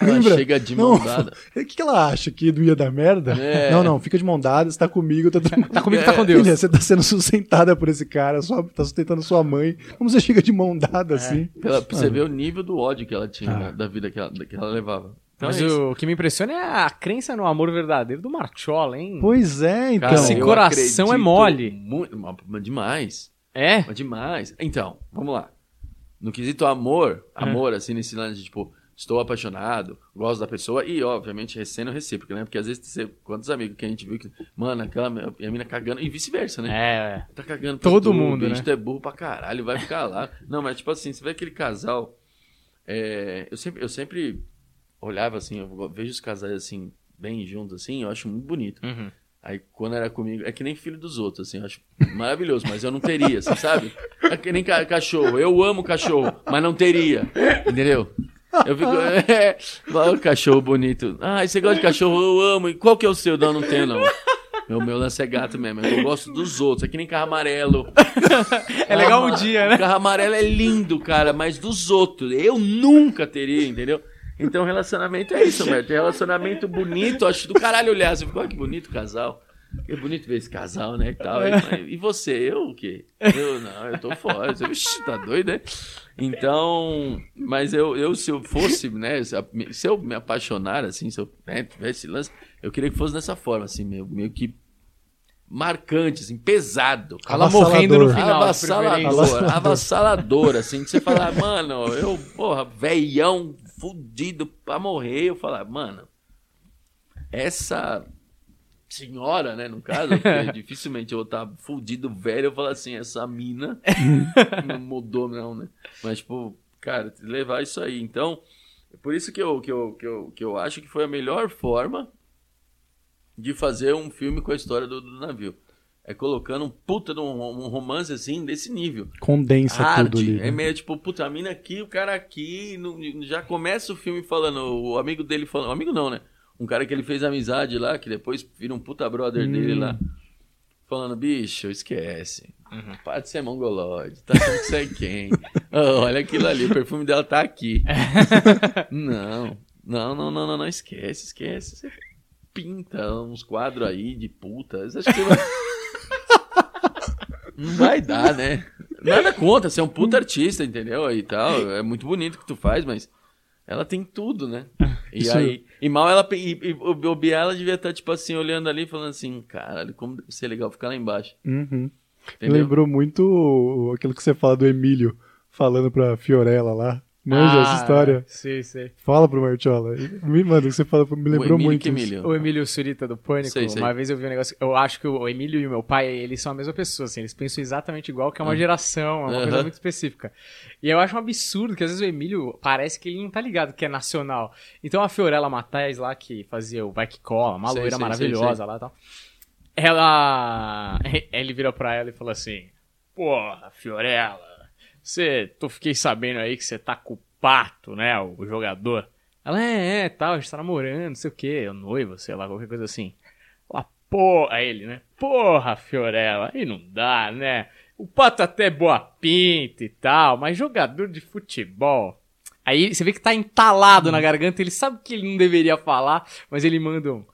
Ela Lembra? chega de mão dada. *laughs* O que, que ela acha? Que não ia dar merda? É. Não, não, fica de mão dada, você tá comigo, tá, Tá comigo, tá com Deus. Filha, você tá sendo sustentada por esse cara, sua, tá sustentando sua mãe. Como você chega de mão É. dada assim? Pela- pra você ver o nível do ódio que ela tinha, Ah. né, da vida que ela, que ela levava. Então Mas é o que me impressiona é a crença no amor verdadeiro do Marchola, hein? Pois é, então. Cara, Esse coração é mole. Muito, demais. É? Mas demais. Então, vamos lá. No quesito amor, amor, assim, nesse lance de, tipo, estou apaixonado, gosto da pessoa, e, obviamente, recendo recíproco, né? Porque às vezes, você, quantos amigos que a gente viu que, mano, aquela minha- e a mina cagando, e vice-versa, né? É, Tá cagando pra Todo tudo, mundo, né? é burro pra caralho, vai ficar lá. *laughs* Não, mas tipo assim, você vê aquele casal. é, eu, sempre, eu sempre olhava assim, eu vejo os casais assim, bem juntos, assim, eu acho muito bonito. é. Uhum. Aí quando era comigo, é que nem filho dos outros, assim, eu acho maravilhoso, mas eu não teria, você sabe? É que nem ca- cachorro, eu amo cachorro, mas não teria, entendeu? *laughs* Eu fico, é, olha o cachorro bonito. Ah, você gosta de cachorro? Eu amo. E qual que é o seu? Não, não tenho, não. Meu, meu lance é gato mesmo. Eu gosto dos outros. É que nem carro amarelo. *laughs* É legal um dia, né? Carro amarelo é lindo, cara, mas dos outros. Eu nunca teria, entendeu? Então, relacionamento é isso, velho. Tem relacionamento bonito. Acho do caralho olhar. Você fica, olha que bonito casal. Que bonito ver esse casal, né? E, tal. E, e você? Eu o quê? Eu não, eu tô fora. Você, Ixi, tá doido, né? Então, mas eu, eu se eu fosse, né? Se eu me apaixonar, assim, se eu né, tivesse lance, eu queria que fosse dessa forma, assim, meio, meio que marcante, assim, pesado. Ela morrendo no final. Avassalador, *laughs* avassalador, assim, de você falar, mano, eu, porra, velhão, fudido pra morrer, eu falar, mano, essa senhora, né, no caso, *laughs* porque dificilmente eu vou estar fudido velho, eu falar assim, essa mina *laughs* não mudou não, né, mas, tipo, cara, levar isso aí, então, é por isso que eu, que eu, que eu, que eu acho que foi a melhor forma de fazer um filme com a história do, do navio. É colocando um puta de um, um romance assim, desse nível. Condensa tudo Hard. ali. É né? meio tipo, puta, a mina aqui, o cara aqui. não- já começa o filme falando, o amigo dele falando. Amigo não, né? Um cara que ele fez amizade lá, que depois vira um puta brother dele lá. Falando, bicho, esquece. Para de ser mongoloide. Tá achando que você é quem? Ah, *laughs* olha aquilo ali, o perfume dela tá aqui. *laughs* não, não, não, não, não, não, esquece, esquece. Você pinta uns quadros aí de puta. Acha que vai... Não vai dar, né? Nada contra, você é um puta artista, entendeu? E tal. É muito bonito o que tu faz, mas ela tem tudo, né? E Isso- aí. E mal ela. E, e, o o Biel, ela devia estar, tipo assim, olhando ali, falando assim, caralho, como deve ser legal ficar lá embaixo. Uhum. Lembrou muito aquilo que você fala do Emílio falando pra Fiorella lá. Manja essa história. Ah, Sei, sei. Fala pro Martiola. Me manda o você fala, me O lembrou Emílio muito. Emílio? O Emílio Surita do Pânico, Sei, sei. uma vez eu vi um negócio. Eu acho que o Emílio e o meu pai, eles são a mesma pessoa, assim, eles pensam exatamente igual, que é uma geração, é uma coisa muito específica. E eu acho um absurdo que às vezes o Emílio parece que ele não tá ligado que é nacional. Então a Fiorella Matais lá, que fazia o Vai Que Cola, uma Sei, loira maravilhosa lá e tal. Ela. *laughs* Ele virou pra ela e falou assim: Porra, Fiorella, você. Tô, fiquei sabendo aí que você tá com o pato, né? O jogador. Ela é, é, tal, a gente tá namorando, não sei o quê, noivo, sei lá, qualquer coisa assim. Ela, porra, ele, né? Porra, Fiorella, aí não dá, né? O pato até é boa pinta e tal, mas jogador de futebol. Aí você vê que tá entalado na garganta, ele sabe que ele não deveria falar, mas ele manda um.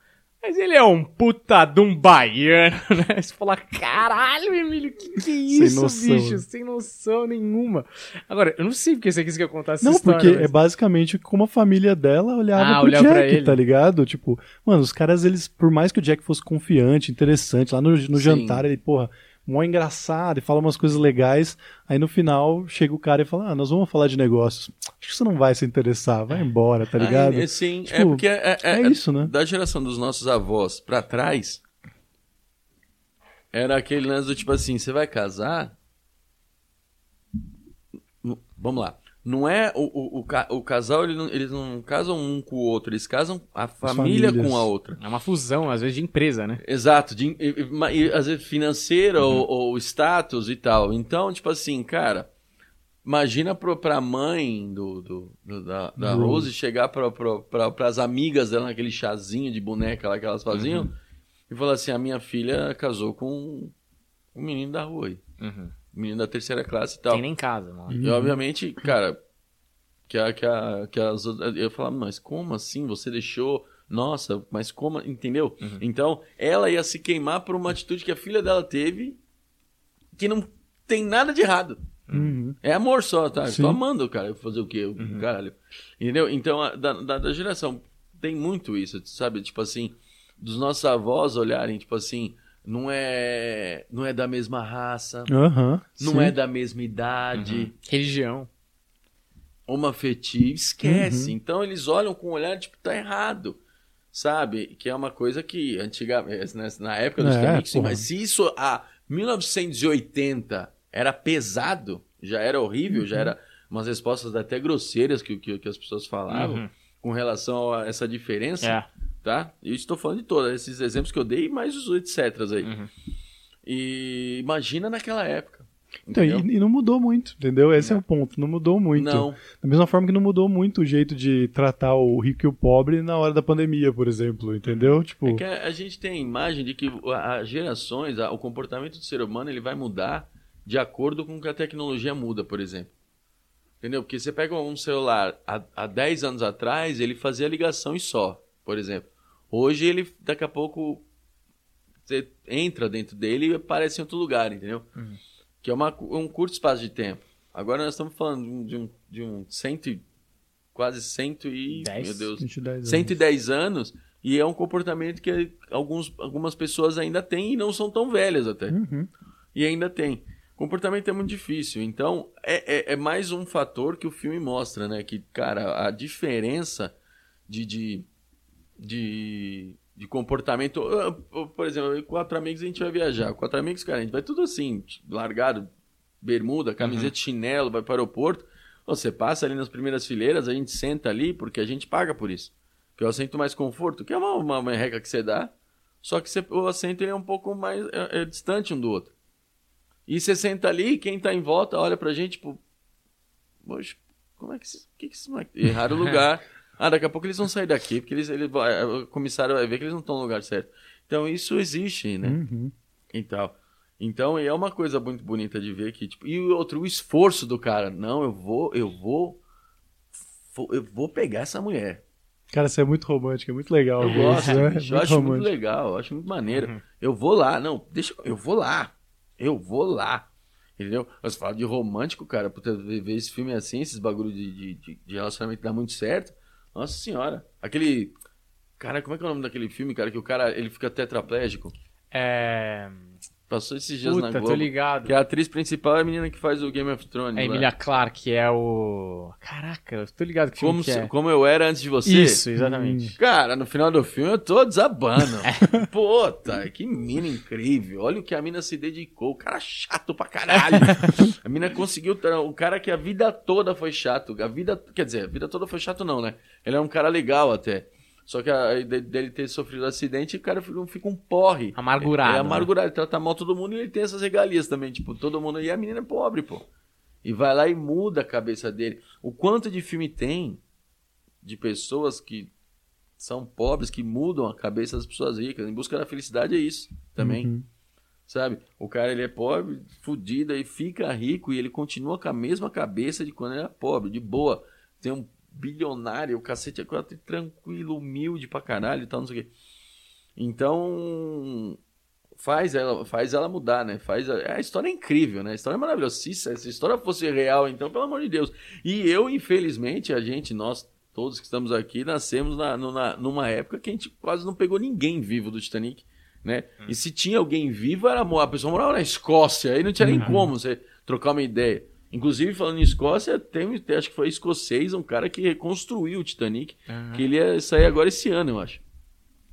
Mas ele é um puta de um baiano, *laughs* né? Você fala, caralho, Emílio, que que é Sem isso, noção. bicho? Sem noção nenhuma. Agora, eu não sei porque você quis que eu contasse Não, essa história. porque mas- é basicamente como a família dela olhava Ah, pro olhava Jack, pra ele. tá ligado? Tipo, mano, os caras, eles, por mais que o Jack fosse confiante, interessante, lá no, no jantar, ele, porra, mó engraçado e fala umas coisas legais. Aí no final chega o cara e fala: Ah, nós vamos falar de negócios. Acho que você não vai se interessar, vai embora, tá ligado? Ah, é, sim, é Tipo, porque é, é- é é- isso, né? da geração dos nossos avós pra trás, era aquele lance do tipo assim, você vai casar? Vamos lá. Não é o, o, o, o casal, ele não- eles não casam um com o outro, eles casam a família com a outra. É uma fusão, às vezes, de empresa, né? Exato, de, e- e- às vezes financeira ou, ou status e tal. Então, tipo assim, cara, imagina pro, pra mãe do, do- do- da, da Rose. Rose chegar pra, pra, pra, pras amigas dela naquele chazinho de boneca lá que elas faziam e falar assim: a minha filha casou com um menino da rua aí, Uhum. Menino da terceira classe e tal. Tem nem casa, mano. E obviamente, cara, que, a, que, a, que as outras. Eu falava, mas como assim? Você deixou. Nossa, mas como. Entendeu? Então, ela ia se queimar por uma atitude que a filha dela teve que não tem nada de errado. Uhum. É amor só, tá? Eu Sim. Tô amando o cara. Fazer o quê? Caralho. Entendeu? Então, a- da, da, da geração, tem muito isso, sabe? Tipo assim, dos nossos avós olharem, tipo assim, não é, não é da mesma raça, Aham. não sim. é da mesma idade, Religião. homoafetivo, esquece. Uhum. Então eles olham com um olhar, tipo, tá errado. Sabe? Que é uma coisa que antigamente, né, na época do É, sim, mas se isso a 1980 era pesado, já era horrível, Uhum. já era umas respostas até grosseiras que, que, que as pessoas falavam Uhum. com relação a essa diferença, É. tá? E eu estou falando de todos esses exemplos que eu dei, mais os etc aí. Uhum. E imagina naquela época. Então, e, e não mudou muito, entendeu? Esse é o ponto. Não mudou muito. Não, Da mesma forma que não mudou muito o jeito de tratar o rico e o pobre na hora da pandemia, por exemplo, entendeu? Tipo, É que a, a gente tem a imagem de que as gerações, a- o comportamento do ser humano, ele vai mudar de acordo com que a tecnologia muda, por exemplo. Entendeu? Porque você pega um celular há, há 10 anos atrás, ele fazia ligação e só, por exemplo. Hoje ele, daqui a pouco, você entra dentro dele e aparece em outro lugar, entendeu? Que é uma, um curto espaço de tempo. Agora nós estamos falando de um, de um, cento e, quase cento e... Dez? Meu Deus. 22 anos. 110 anos e é um comportamento que alguns, algumas pessoas ainda têm e não são tão velhas até. Uhum. E ainda tem. Comportamento é muito difícil. Então, é, é, é mais um fator que o filme mostra, né? Que, cara, a diferença de, de, de, de comportamento. Ah, Por exemplo, quatro amigos a gente vai viajar. Quatro amigos, cara, a gente vai tudo assim, largado, bermuda, camiseta, chinelo, vai para o aeroporto. Você passa ali nas primeiras fileiras, a gente senta ali porque a gente paga por isso. Que é o assento mais conforto, que é uma, uma merreca que você dá, só que você- o assento é um pouco mais é- é distante um do outro. E você senta ali, quem tá em volta olha pra gente, tipo, Poxa, como é que que que moleques... *laughs* Erraram o lugar. Ah, daqui a pouco eles vão sair daqui, porque eles, ele o comissário vai ver que eles não estão no lugar certo. Então isso existe, né? Uhum. E tal. Então é uma coisa muito bonita de ver que, tipo, e o outro, o esforço do cara. Não, eu vou, eu vou, eu vou pegar essa mulher. Cara, isso é muito romântico, é muito legal. Eu gosto, isso, né? bicho, eu muito acho muito romântico. legal, eu acho muito maneiro. Uhum. Eu vou lá, não, deixa, eu vou lá. Eu vou lá. Entendeu? Você fala de romântico, cara, puta, ver ver esse filme assim, esses bagulho de, de, de- de relacionamento dá muito certo. Nossa senhora. Aquele. Cara, como é que é o nome daquele filme, cara? Que o cara ele fica tetraplégico. É. Passou esses dias na Puta, Globo. tô ligado. Que a atriz principal é a menina que faz o Game of Thrones. É. Emilia Clarke, é o. Caraca, eu tô ligado que filme como, que se- é. como eu era antes de você. Isso, exatamente. Cara, no final do filme eu tô desabando. *laughs* Puta, que mina incrível. Olha o que a mina se dedicou. O cara chato pra caralho. *laughs* a mina conseguiu. O cara que a vida toda foi chato. A vida. Quer dizer, a vida toda foi chato, não, né? Ele é um cara legal até. Só que a, de- dele ter sofrido um acidente, o cara fica, fica um porre. Amargurado, É, é né? amargurado, ele trata mal todo mundo e ele tem essas regalias também. Tipo, todo mundo. E a menina é pobre, pô. E vai lá e muda a cabeça dele. O quanto de filme tem de pessoas que são pobres, que mudam a cabeça das pessoas ricas. Em busca da felicidade é isso também. Uhum. Sabe? O cara ele é pobre, fudido, aí fica rico e ele continua com a mesma cabeça de quando ele era pobre, de boa. Tem um bilionário, o cacete é quase tranquilo, humilde pra caralho e tal, não sei o quê. Então, faz ela, faz ela mudar, né? Faz a, a história é incrível, né? A história é maravilhosa. Se essa história fosse real, então, pelo amor de Deus. E eu, infelizmente, a gente, nós todos que estamos aqui, nascemos na, numa, numa época que a gente quase não pegou ninguém vivo do Titanic, né? E se tinha alguém vivo, era a pessoa morava na Escócia, aí não tinha nem como você trocar uma ideia. Inclusive, falando em Escócia, tem, tem- acho que foi escocês, um cara que reconstruiu o Titanic, Ah. que ele ia sair agora esse ano, eu acho.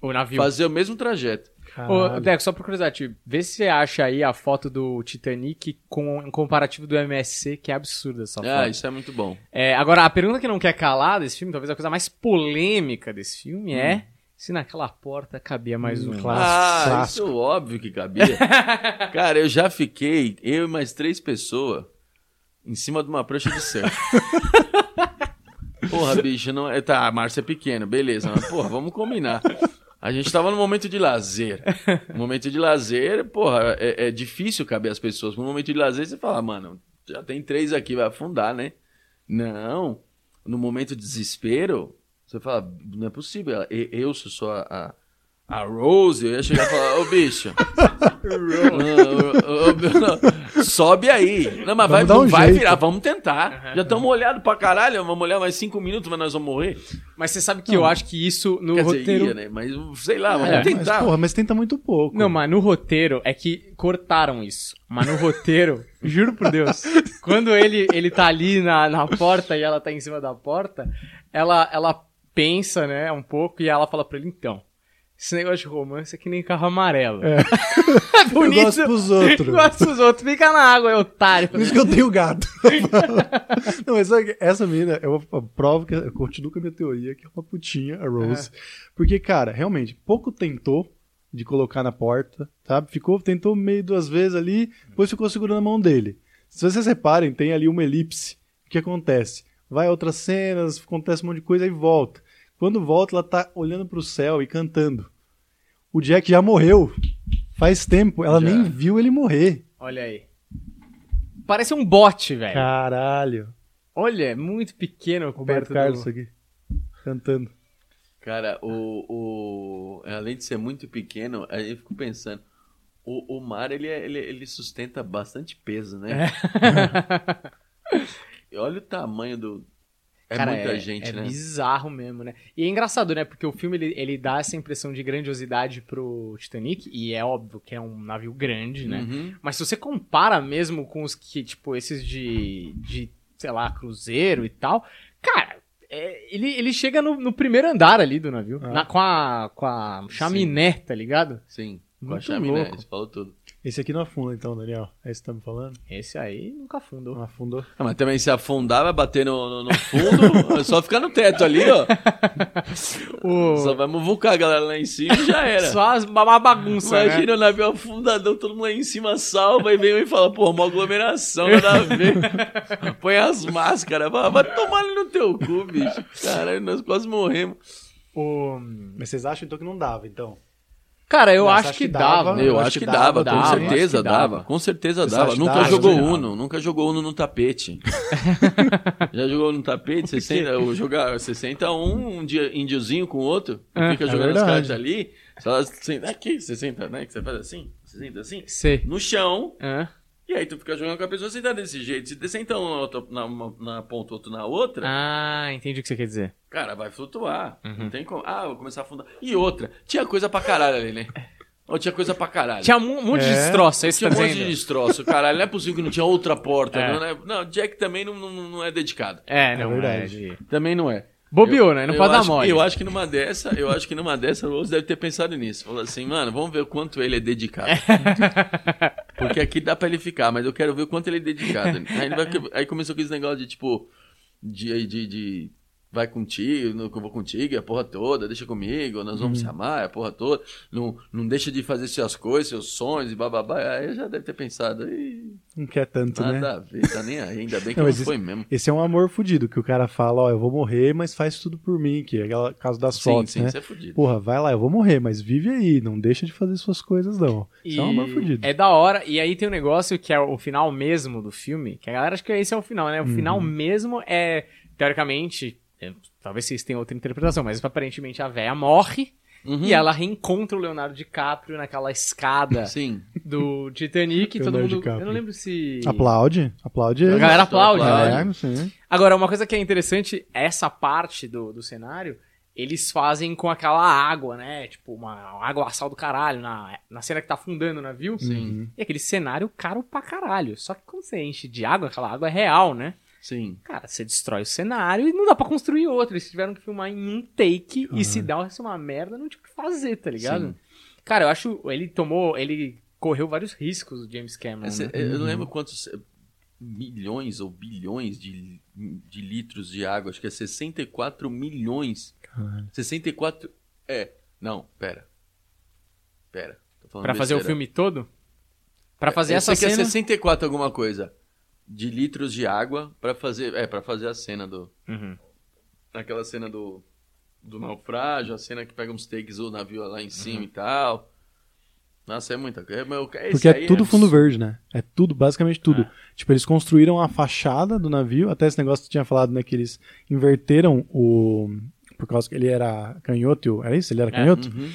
O navio. Fazer o mesmo trajeto. Ô. Deco, só por curiosidade, vê se você acha aí a foto do Titanic com um comparativo do MSC, que é absurda essa Ah, foto. isso é muito bom. É, agora, a pergunta que não quer calar desse filme, talvez a coisa mais polêmica desse filme Hum. é se naquela porta cabia mais um. Clássico, ah, isso óbvio que cabia. *laughs* Cara, eu já fiquei, eu e mais três pessoas, em cima de uma prancha de surf. *laughs* Porra, bicho, não é. Tá, a Márcia é pequena, beleza, mas porra, vamos combinar. A gente tava no momento de lazer. No momento de lazer, porra, é, é difícil caber as pessoas. No momento de lazer, você fala, mano, já tem três aqui, vai afundar, né? Não. No momento de desespero, você fala, não é possível. E- Eu, sou só a, a Rose, eu ia chegar e falar, ô bicho. Ô, sobe aí. Não, mas vai, dar um não vai jeito. virar, vamos tentar. Já estamos molhados pra caralho, vamos olhar mais cinco minutos, mas nós vamos morrer. Mas você sabe que eu acho que isso no Quer roteiro. dizer, ia, né? Mas sei lá, vamos É, Mas, tentar. porra, mas tenta muito pouco. Não, mas no roteiro é que cortaram isso. Mas no roteiro, *laughs* juro por Deus, quando ele, ele tá ali na, na porta e ela tá em cima da porta, ela, ela pensa, né, um pouco e ela fala pra ele, então, esse negócio de romance é que nem carro amarelo. É, *laughs* Eu bonito. gosto pros outros. Gosta dos outros, fica na água, é otário. Por isso que eu tenho gato. *laughs* não, mas essa menina, eu provo que eu continuo com a minha teoria, que é uma putinha, a Rose. Porque, cara, realmente, pouco tentou de colocar na porta, sabe? Ficou, tentou meio duas vezes ali, depois ficou segurando a mão dele. Se vocês reparem, tem ali uma elipse. O que acontece? Vai a outras cenas, acontece um monte de coisa e volta. Quando volta, ela tá olhando pro céu e cantando. O Jack já morreu. Faz tempo, ela Já. nem viu ele morrer. Olha aí. Parece um bote, velho. Caralho. Olha, é muito pequeno Roberto perto Carlos do... aqui. Cantando. Cara, o, o, além de ser muito pequeno, aí eu fico pensando, o, o mar ele, é- ele, ele sustenta bastante peso, né? *laughs* E Olha o tamanho do. É Cara, muita gente, é né? bizarro mesmo, né? E é engraçado, né? Porque o filme ele, ele dá essa impressão de grandiosidade pro Titanic, e é óbvio que é um navio grande, né? Uhum. Mas se você compara mesmo com os que, tipo, esses de, de sei lá, cruzeiro e tal, cara, é, ele, ele chega no, no primeiro andar ali do navio, Ah. na- com, a, com a chaminé, tá ligado? Sim, com a Muito chaminé, louco. você falou tudo. Esse aqui não afunda, então, Daniel. É isso que tá me falando? Esse aí nunca afundou. Não afundou. Ah, mas também se afundar, vai bater no, no, no fundo, *laughs* é só ficar no teto ali, ó. *laughs* O- Só vai muvucar a galera lá em cima e já era. Só as- uma bagunça, né? Imagina o navio afundadão, todo mundo lá em cima salva e vem e fala, pô, uma aglomeração, nada a ver. *laughs* Põe as máscaras, vai, vai tomar ali no teu cu, bicho. Caralho, nós quase morremos. O... Mas vocês acham então que não dava, então? Cara, eu acho você que que dava? dava. Eu, acho que dava, dava, com acho certeza que dava. dava. Com certeza Você dava. que Nunca dava? jogou. Uno, nunca jogou Uno no tapete. *laughs* Já jogou no tapete? Você senta, eu jogar, você senta um, um dia índiozinho com o outro, É, fica é jogando as verdade. cartas ali. Ela senta aqui, você senta, né? Que você faz assim, você senta assim, Sei. no chão, Hã? E aí tu fica jogando com a pessoa sentada desse jeito. Se você senta um na, outra- na, uma- na ponta, outro na outra, Ah, entendi o que você quer dizer. cara, vai flutuar. Uhum. Não tem como. Ah, vou começar a afundar. E outra, tinha coisa pra caralho ali, né? Ou tinha coisa pra caralho. Tinha um monte de É. destroço, é isso que Tinha um tá monte de destroço, caralho. Não é possível que não tinha outra porta. É. Não, é- não, Jack também não, não, não é dedicado. É, não, É verdade. é Também não é. Bobeou, Eu- né? Não pode dar acho- mole. Eu acho que numa dessa, eu acho que numa dessa, o Rose deve ter pensado nisso. Falou assim, mano, vamos ver o quanto ele é dedicado. *laughs* Porque aqui dá pra ele ficar, mas eu quero ver o quanto ele é dedicado. Aí, vai- aí começou com esse negócio de tipo. De. de, de vai contigo, não, que eu vou contigo, e a porra toda, deixa comigo, nós vamos se amar, a porra toda. Não, não deixa de fazer suas coisas, seus sonhos e bababá. Aí já deve ter pensado, "Ih, Não quer tanto, nada né? a ver, tá nem aí, ainda bem que Não, não, foi mesmo. Esse é um amor fudido, que o cara fala, ó, eu vou morrer, mas faz tudo por mim, que é aquela caso das Sim, fotos, sim, né? isso é fudido. Porra, vai lá, eu vou morrer, mas vive aí, não deixa de fazer suas coisas, não. Isso é um amor E fudido. É da hora. E aí tem um negócio que é o final mesmo do filme, que a galera acha que esse é o final, né? O Uhum. final mesmo é, teoricamente, é, talvez vocês tenham outra interpretação, mas aparentemente a véia morre Uhum. e ela reencontra o Leonardo DiCaprio naquela escada *laughs* Sim. do Titanic e todo mundo. DiCaprio. Eu não lembro se. Aplaude, aplaude A galera aplaude, Aplaude. né? É. Agora, uma coisa que é interessante, essa parte do, do cenário, eles fazem com aquela água, né? Tipo, uma água sal do caralho, na, na cena que tá afundando o navio. Sim. E aquele cenário caro pra caralho. Só que quando você enche de água, aquela água é real, né? Sim. Cara, você destrói o cenário e não dá pra construir outro. Eles tiveram que filmar em um take e se dá uma merda, não tinha o que fazer, tá ligado? Sim. Cara, eu acho. Ele tomou. Ele correu vários riscos, o James Cameron. Esse- né? Eu não lembro quantos eh, milhões ou bilhões de, de litros de água. Acho que é 64 milhões. Caralho. 64. É. Não, pera. Pera. Tô Pra fazer o filme todo? Pra fazer Eu essa sei que cena. é 64 alguma coisa. De litros de água pra fazer. É, para fazer a cena do. Uhum. Aquela cena do. Do naufrágio, a cena que pega uns takes o navio lá em cima e tal. Nossa, é muita coisa. É, Porque é tudo fundo verde, né? É tudo, basicamente tudo. Tipo, eles construíram a fachada do navio, até esse negócio que tu tinha falado, né? Que eles inverteram o. Por causa que ele era canhoto, era isso? Ele era É. canhoto? Uhum.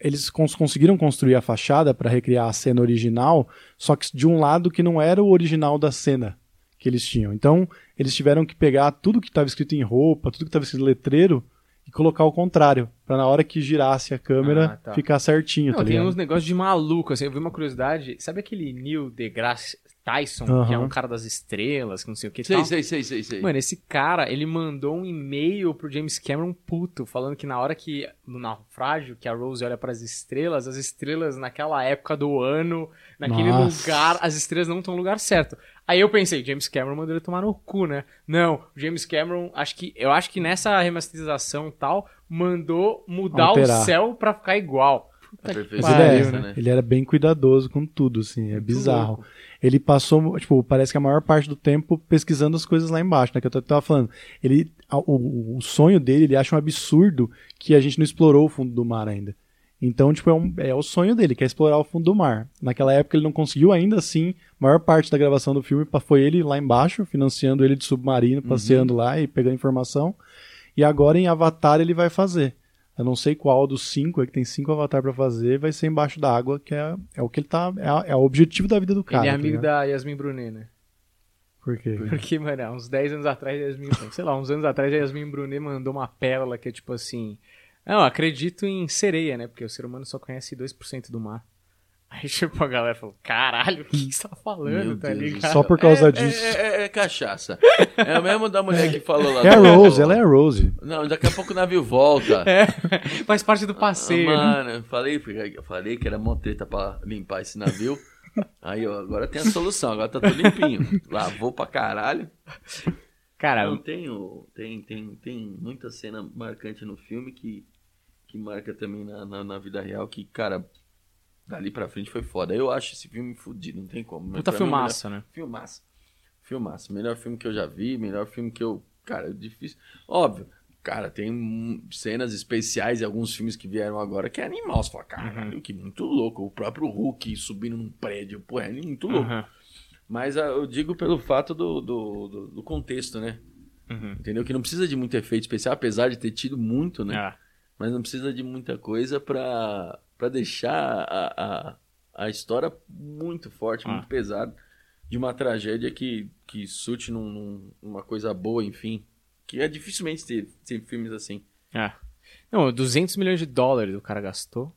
Eles cons- conseguiram construir a fachada para recriar a cena original, só que de um lado que não era o original da cena que eles tinham. Então, eles tiveram que pegar tudo que estava escrito em roupa, tudo que estava escrito em letreiro e colocar ao contrário, para na hora que girasse a câmera Ah, tá. ficar certinho, Não, tá tem ligado? uns negócios de maluco, assim, eu vi uma curiosidade, sabe aquele Neil deGrasse Tyson, que é um cara das estrelas, que não sei o que e Sei, tal? sei, sei, sei, sei. Mano, esse cara, ele mandou um e-mail pro James Cameron puto, falando que na hora que, no naufrágio, que a Rose olha pras estrelas, as estrelas naquela época do ano, naquele Nossa. lugar, as estrelas não estão no lugar certo. Aí eu pensei, James Cameron mandou ele tomar no cu, né? Não, o James Cameron, acho que, eu acho que nessa remasterização e tal, mandou mudar Alterar. o céu pra ficar igual. A Mas perfeição ele, é, é essa, né? ele era bem cuidadoso com tudo, assim, é bizarro. louco. Ele passou, tipo, parece que a maior parte do tempo pesquisando as coisas lá embaixo, né? Que eu tava falando. Ele, o, o sonho dele, ele acha um absurdo que a gente não explorou o fundo do mar ainda. Então, tipo, é, um- é o sonho dele, que é explorar o fundo do mar. Naquela época ele não conseguiu ainda assim. A maior parte da gravação do filme foi ele lá embaixo, financiando ele de submarino, passeando lá e pegando informação. E agora em Avatar ele vai fazer. Eu não sei qual dos cinco, é que tem cinco Avatar pra fazer, vai ser embaixo da água, que é, é o que ele tá. É, é o objetivo da vida do cara. ele é tá amigo ligado? da Yasmin Brunet, né? Por quê? *laughs* Porque, mano, há uns 10 anos atrás, Yasmin, *laughs* sei lá, uns anos atrás, a Yasmin Brunet mandou uma pérola que é tipo assim: Não, acredito em sereia, né? Porque o ser humano só conhece 2% do mar. Aí, tipo, a galera falou: Caralho, o que você tá falando, Meu tá Deus do ligado? Só por causa é, disso. É, é- é cachaça. É o mesmo da mulher que falou lá. É a Rose, ela é a Rose. Não, daqui a pouco o navio volta. *laughs* É, faz parte do passeio. né? Mano, eu falei, eu falei que era mó treta pra limpar esse navio. Aí, ó, agora tem a solução, agora tá tudo limpinho. Lavou pra caralho. Cara, Não, tem, tem, tem muita cena marcante no filme que, que marca também na, na, na vida real, que, cara, dali pra frente foi foda. Eu acho esse filme fudido, não tem como. puta Pra mim, é melhor- filmaça, né? Filmaço. Filmaço. Melhor filme que eu já vi, melhor filme que eu. Cara, é difícil. Óbvio, cara, tem cenas especiais em alguns filmes que vieram agora que é animal. Você fala, caralho, que muito louco. O próprio Hulk subindo num prédio, pô, é muito louco. Aham. Mas ah, eu digo pelo fato do, do, do- do contexto, né? Uhum. Entendeu? Que não precisa de muito efeito especial, apesar de ter tido muito, né? É. Mas não precisa de muita coisa pra, pra deixar a, a, a história muito forte, Ah. muito pesada. De uma tragédia que, que surte num, num- numa coisa boa, enfim. Que é dificilmente ter, ter filmes assim. É. Não, 200 milhões de dólares o cara gastou.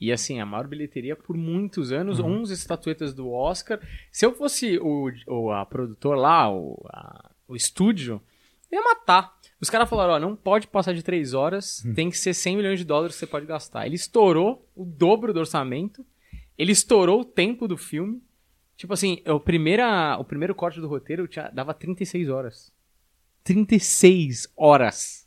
E assim, a maior bilheteria por muitos anos, 11 estatuetas do Oscar. Se eu fosse o, o a produtor lá, o, a- o estúdio, eu ia matar. Os caras falaram, ó, não pode passar de 3 horas, tem que ser 100 milhões de dólares que você pode gastar. Ele estourou o dobro do orçamento, ele estourou o tempo do filme. Tipo assim, o, primeira, o primeiro corte do roteiro tinha, dava 36 horas. 36 horas.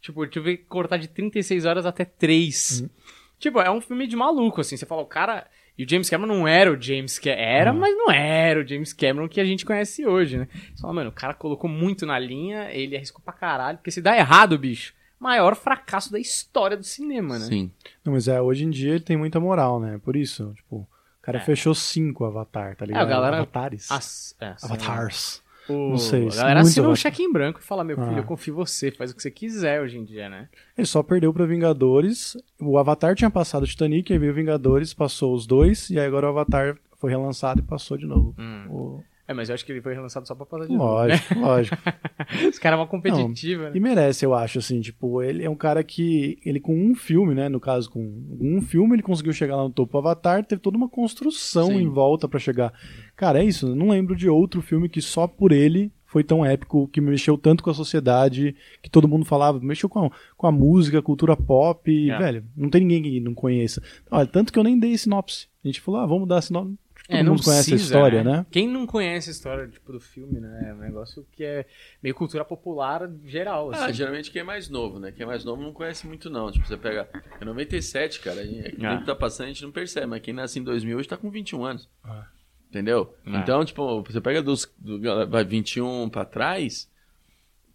Tipo, eu tive que cortar de 36 horas até 3. Tipo, é um filme de maluco, assim. Você fala, o cara. E o James Cameron não era o James Cameron. Era, mas não era o James Cameron que a gente conhece hoje, né? Você fala, mano, o cara colocou muito na linha, ele arriscou pra caralho. Porque se dá errado, bicho, maior fracasso da história do cinema, né? Sim. Não, mas é, hoje em dia ele tem muita moral, né? Por isso, tipo, o cara É. fechou cinco Avatar, tá ligado? a galera- Avatares. As, é, sim. Avatars. O, Não sei, a galera muito assina um cheque em branco e fala, meu filho, Ah. eu confio em você, faz o que você quiser hoje em dia, né? Ele só perdeu pra Vingadores. O Avatar tinha passado o Titanic, aí veio Vingadores, passou os dois, e aí agora o Avatar foi relançado e passou de novo. Hum. O- É, mas eu acho que ele foi relançado só pra passar de novo. Lógico, lógico. *laughs* Os caras é uma competitiva, E né? merece, eu acho, assim, tipo, ele é um cara que, ele com um filme, né, no caso, com um filme ele conseguiu chegar lá no topo. Avatar teve toda uma construção Sim. em volta pra chegar. Cara, é isso, eu não lembro de outro filme que só por ele foi tão épico, que mexeu tanto com a sociedade, que todo mundo falava, mexeu com a, com a música, cultura pop, e, É. velho, não tem ninguém que não conheça. Olha, tanto que eu nem dei sinopse. A gente falou, ah, vamos dar sinopse. Todo É, não mundo conhece a precisa, história, né? Quem não conhece a história tipo, do filme, né? É um negócio que é meio cultura popular geral. Ah, Assim. geralmente quem é mais novo, né? Quem é mais novo não conhece muito, não. Tipo, você pega. É 97, cara. É que o Ah. tempo tá passando, a gente não percebe. Mas quem nasce em 2000 hoje tá com 21 anos. Ah. Entendeu? Ah. Então, tipo, você pega dos. Do, vai 21 pra trás.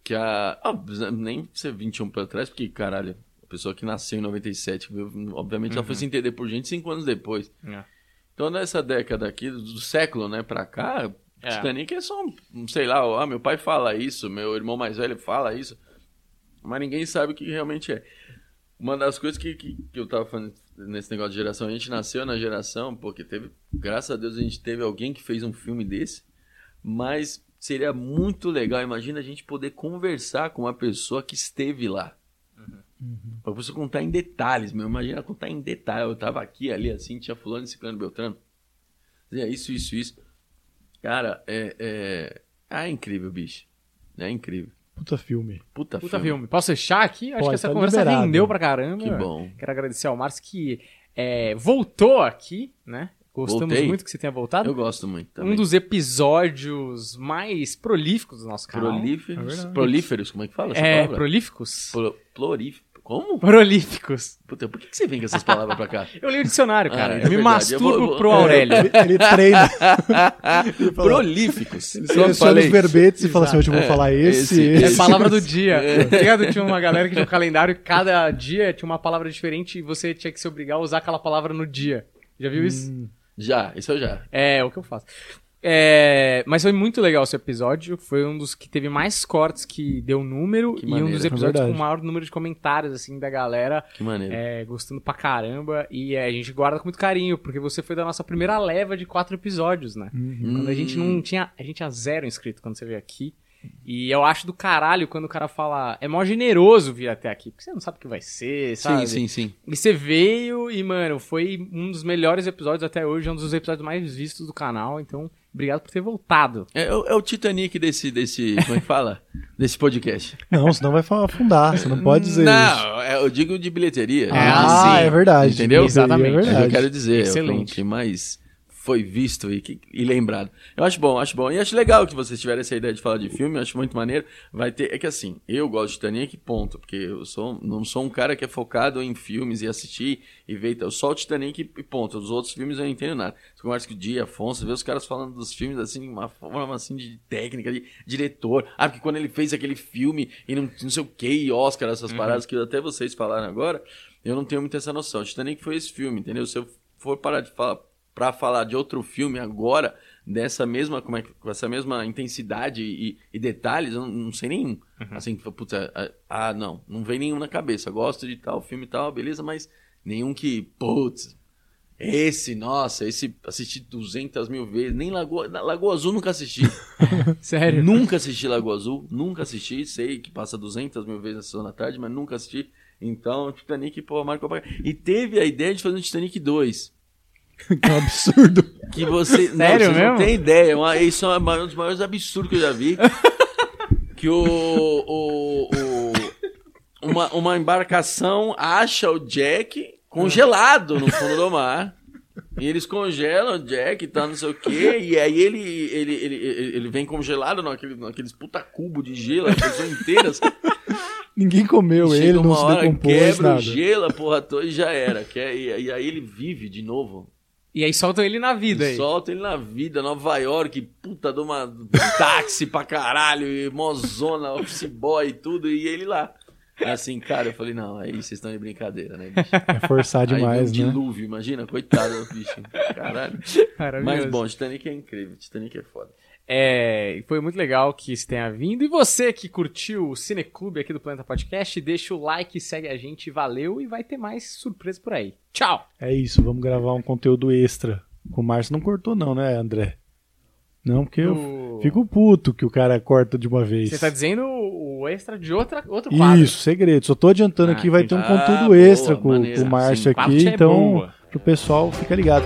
Que a. ah, nem ser 21 pra trás, porque, caralho, a pessoa que nasceu em 97, viu, obviamente ela foi Uhum. se entender por gente 5 anos depois. É. Então, nessa década aqui, do, século, né, pra cá, É. Titanic é só um, sei lá, ah, meu pai fala isso, meu irmão mais velho fala isso, mas ninguém sabe o que realmente é. Uma das coisas que, que, que eu tava falando nesse negócio de geração, a gente nasceu na geração, porque teve, graças a Deus a gente teve alguém que fez um filme desse, mas seria muito legal, imagina a gente poder conversar com uma pessoa que esteve lá. Pra você contar em detalhes, meu. Imagina contar em detalhes. Eu tava aqui, ali, assim, tinha fulano, ciclano, beltrano. Dizia isso, isso, isso. Cara, é, é... Ah, é incrível, bicho. É incrível. Puta filme. Puta, Puta filme. filme. Posso fechar aqui? Acho Pode, que essa tá conversa liberado. rendeu pra caramba. Que bom. Quero agradecer ao Márcio que é, voltou aqui, né? Gostamos Voltei. muito que você tenha voltado. Eu gosto muito também. Um dos episódios mais prolíficos do nosso canal. É Prolíferos. verdade. prolíferos, como é que fala essa É, palavra? prolíficos? Pro, plorif- Como? Prolíficos. Puta, por que, que você vem com essas palavras pra cá? *laughs* Eu li o dicionário, Ah, cara. é eu me verdade. masturbo Eu vou- pro Aurélio. Ele, ele treina, *laughs* Prolíficos. ele Só seleciona os verbetes e fala assim, hoje eu vou É, falar esse, esse, É esse. palavra do dia. Tá ligado? Tinha uma galera que tinha um calendário e cada dia tinha uma palavra diferente e você tinha que se obrigar a usar aquela palavra no dia. Já viu isso? Hum, Já, isso eu já. É, o que eu faço. É, mas foi muito legal esse episódio. Foi um dos que teve mais cortes que deu número Que e um maneiro. dos É episódios verdade. com o maior número de comentários, assim, da galera Que maneiro. é, gostando pra caramba. E é, a gente guarda com muito carinho, porque você foi da nossa primeira leva de quatro episódios, né? uhum. Quando a gente não tinha. A gente tinha zero inscrito quando você veio aqui. E eu acho do caralho quando o cara fala. É mó generoso vir até aqui, porque você não sabe o que vai ser, sabe? Sim, sim, sim. E você veio e, mano, foi um dos melhores episódios até hoje, é um dos episódios mais vistos do canal. Então, obrigado por ter voltado. É, o- é o Titanic desse, desse. Como é que fala? *laughs* desse podcast. Não, senão vai afundar, você não pode dizer isso. Não, é, eu digo de bilheteria. Ah, Ah, sim. é verdade. Entendeu? Exatamente. É É o que eu verdade. quero dizer. Excelente. É mais foi visto e, que- e lembrado. Eu acho bom, acho bom. E acho legal que vocês tiveram essa ideia de falar de filme, eu acho muito maneiro. Vai ter. É que assim, eu gosto de Titanic, ponto. Porque eu sou, não sou um cara que é focado em filmes e assistir e ver. Então, só o Titanic e ponto. Os outros filmes eu não entendo nada. Você conversa com o Dia, Afonso, vê os caras falando dos filmes assim, de uma forma assim de técnica, de diretor. Ah, porque quando ele fez aquele filme e não, não sei o que, e Oscar, essas paradas que até vocês falaram agora, eu não tenho muito essa noção. Titanic foi esse filme, entendeu? Se eu for parar de falar para falar de outro filme agora, dessa mesma, como é que, com essa mesma intensidade e, e detalhes, eu não, não sei nenhum. Assim, que, puta, ah, ah, não, não vem nenhum na cabeça. Gosto de tal filme e tal, beleza, mas nenhum que, putz, esse, nossa, esse assisti 200 mil vezes, nem Lagoa, Lagoa Azul nunca assisti. *laughs* Sério. nunca assisti Lagoa Azul, nunca assisti, sei que passa 200 mil vezes na sessão da tarde, mas nunca assisti. Então, Titanic, pô, marcou pra... E teve a ideia de fazer um Titanic 2. *laughs* Que é um absurdo. Que você. Sério não, você mesmo? não tem ideia. é uma- Isso é um dos maiores absurdos que eu já vi. *laughs* que o. o, o- uma, uma embarcação acha o Jack congelado no fundo do mar. E eles congelam o Jack e tal, não sei o quê. E aí ele, ele, ele, ele, ele vem congelado naquele, naqueles puta cubo de gelo, as pessoas inteiras. Ninguém comeu Chega ele, não uma se hora, decompôs, quebra nada. o gelo, a porra toda e já era. Que é- e, e aí ele vive de novo. E aí soltam ele na vida aí. Solta ele na vida, Nova York, puta de uma táxi pra caralho, e mozona, office boy e tudo, e ele lá. Assim, cara, eu falei, não, aí vocês estão de brincadeira, né, bicho? É forçar aí demais, veio um né? dilúvio, imagina, coitado do bicho. Caralho. *laughs* Mas bom, Titanic é incrível, Titanic é foda. É, foi muito legal que você tenha vindo. E você que curtiu o Cineclube aqui do Planeta Podcast, deixa o like, segue a gente, valeu e vai ter mais surpresa por aí. Tchau! É isso, vamos gravar um conteúdo extra. O Márcio não cortou não, né, André? Não, porque eu O- fico puto que o cara corta de uma vez. Você tá dizendo o extra de outra, outro quadro. Isso, segredo. Só tô adiantando Ah, aqui, vai ter um conteúdo Ah, extra boa, com, com o Márcio Sim, aqui, é então boa. pro pessoal fica ligado.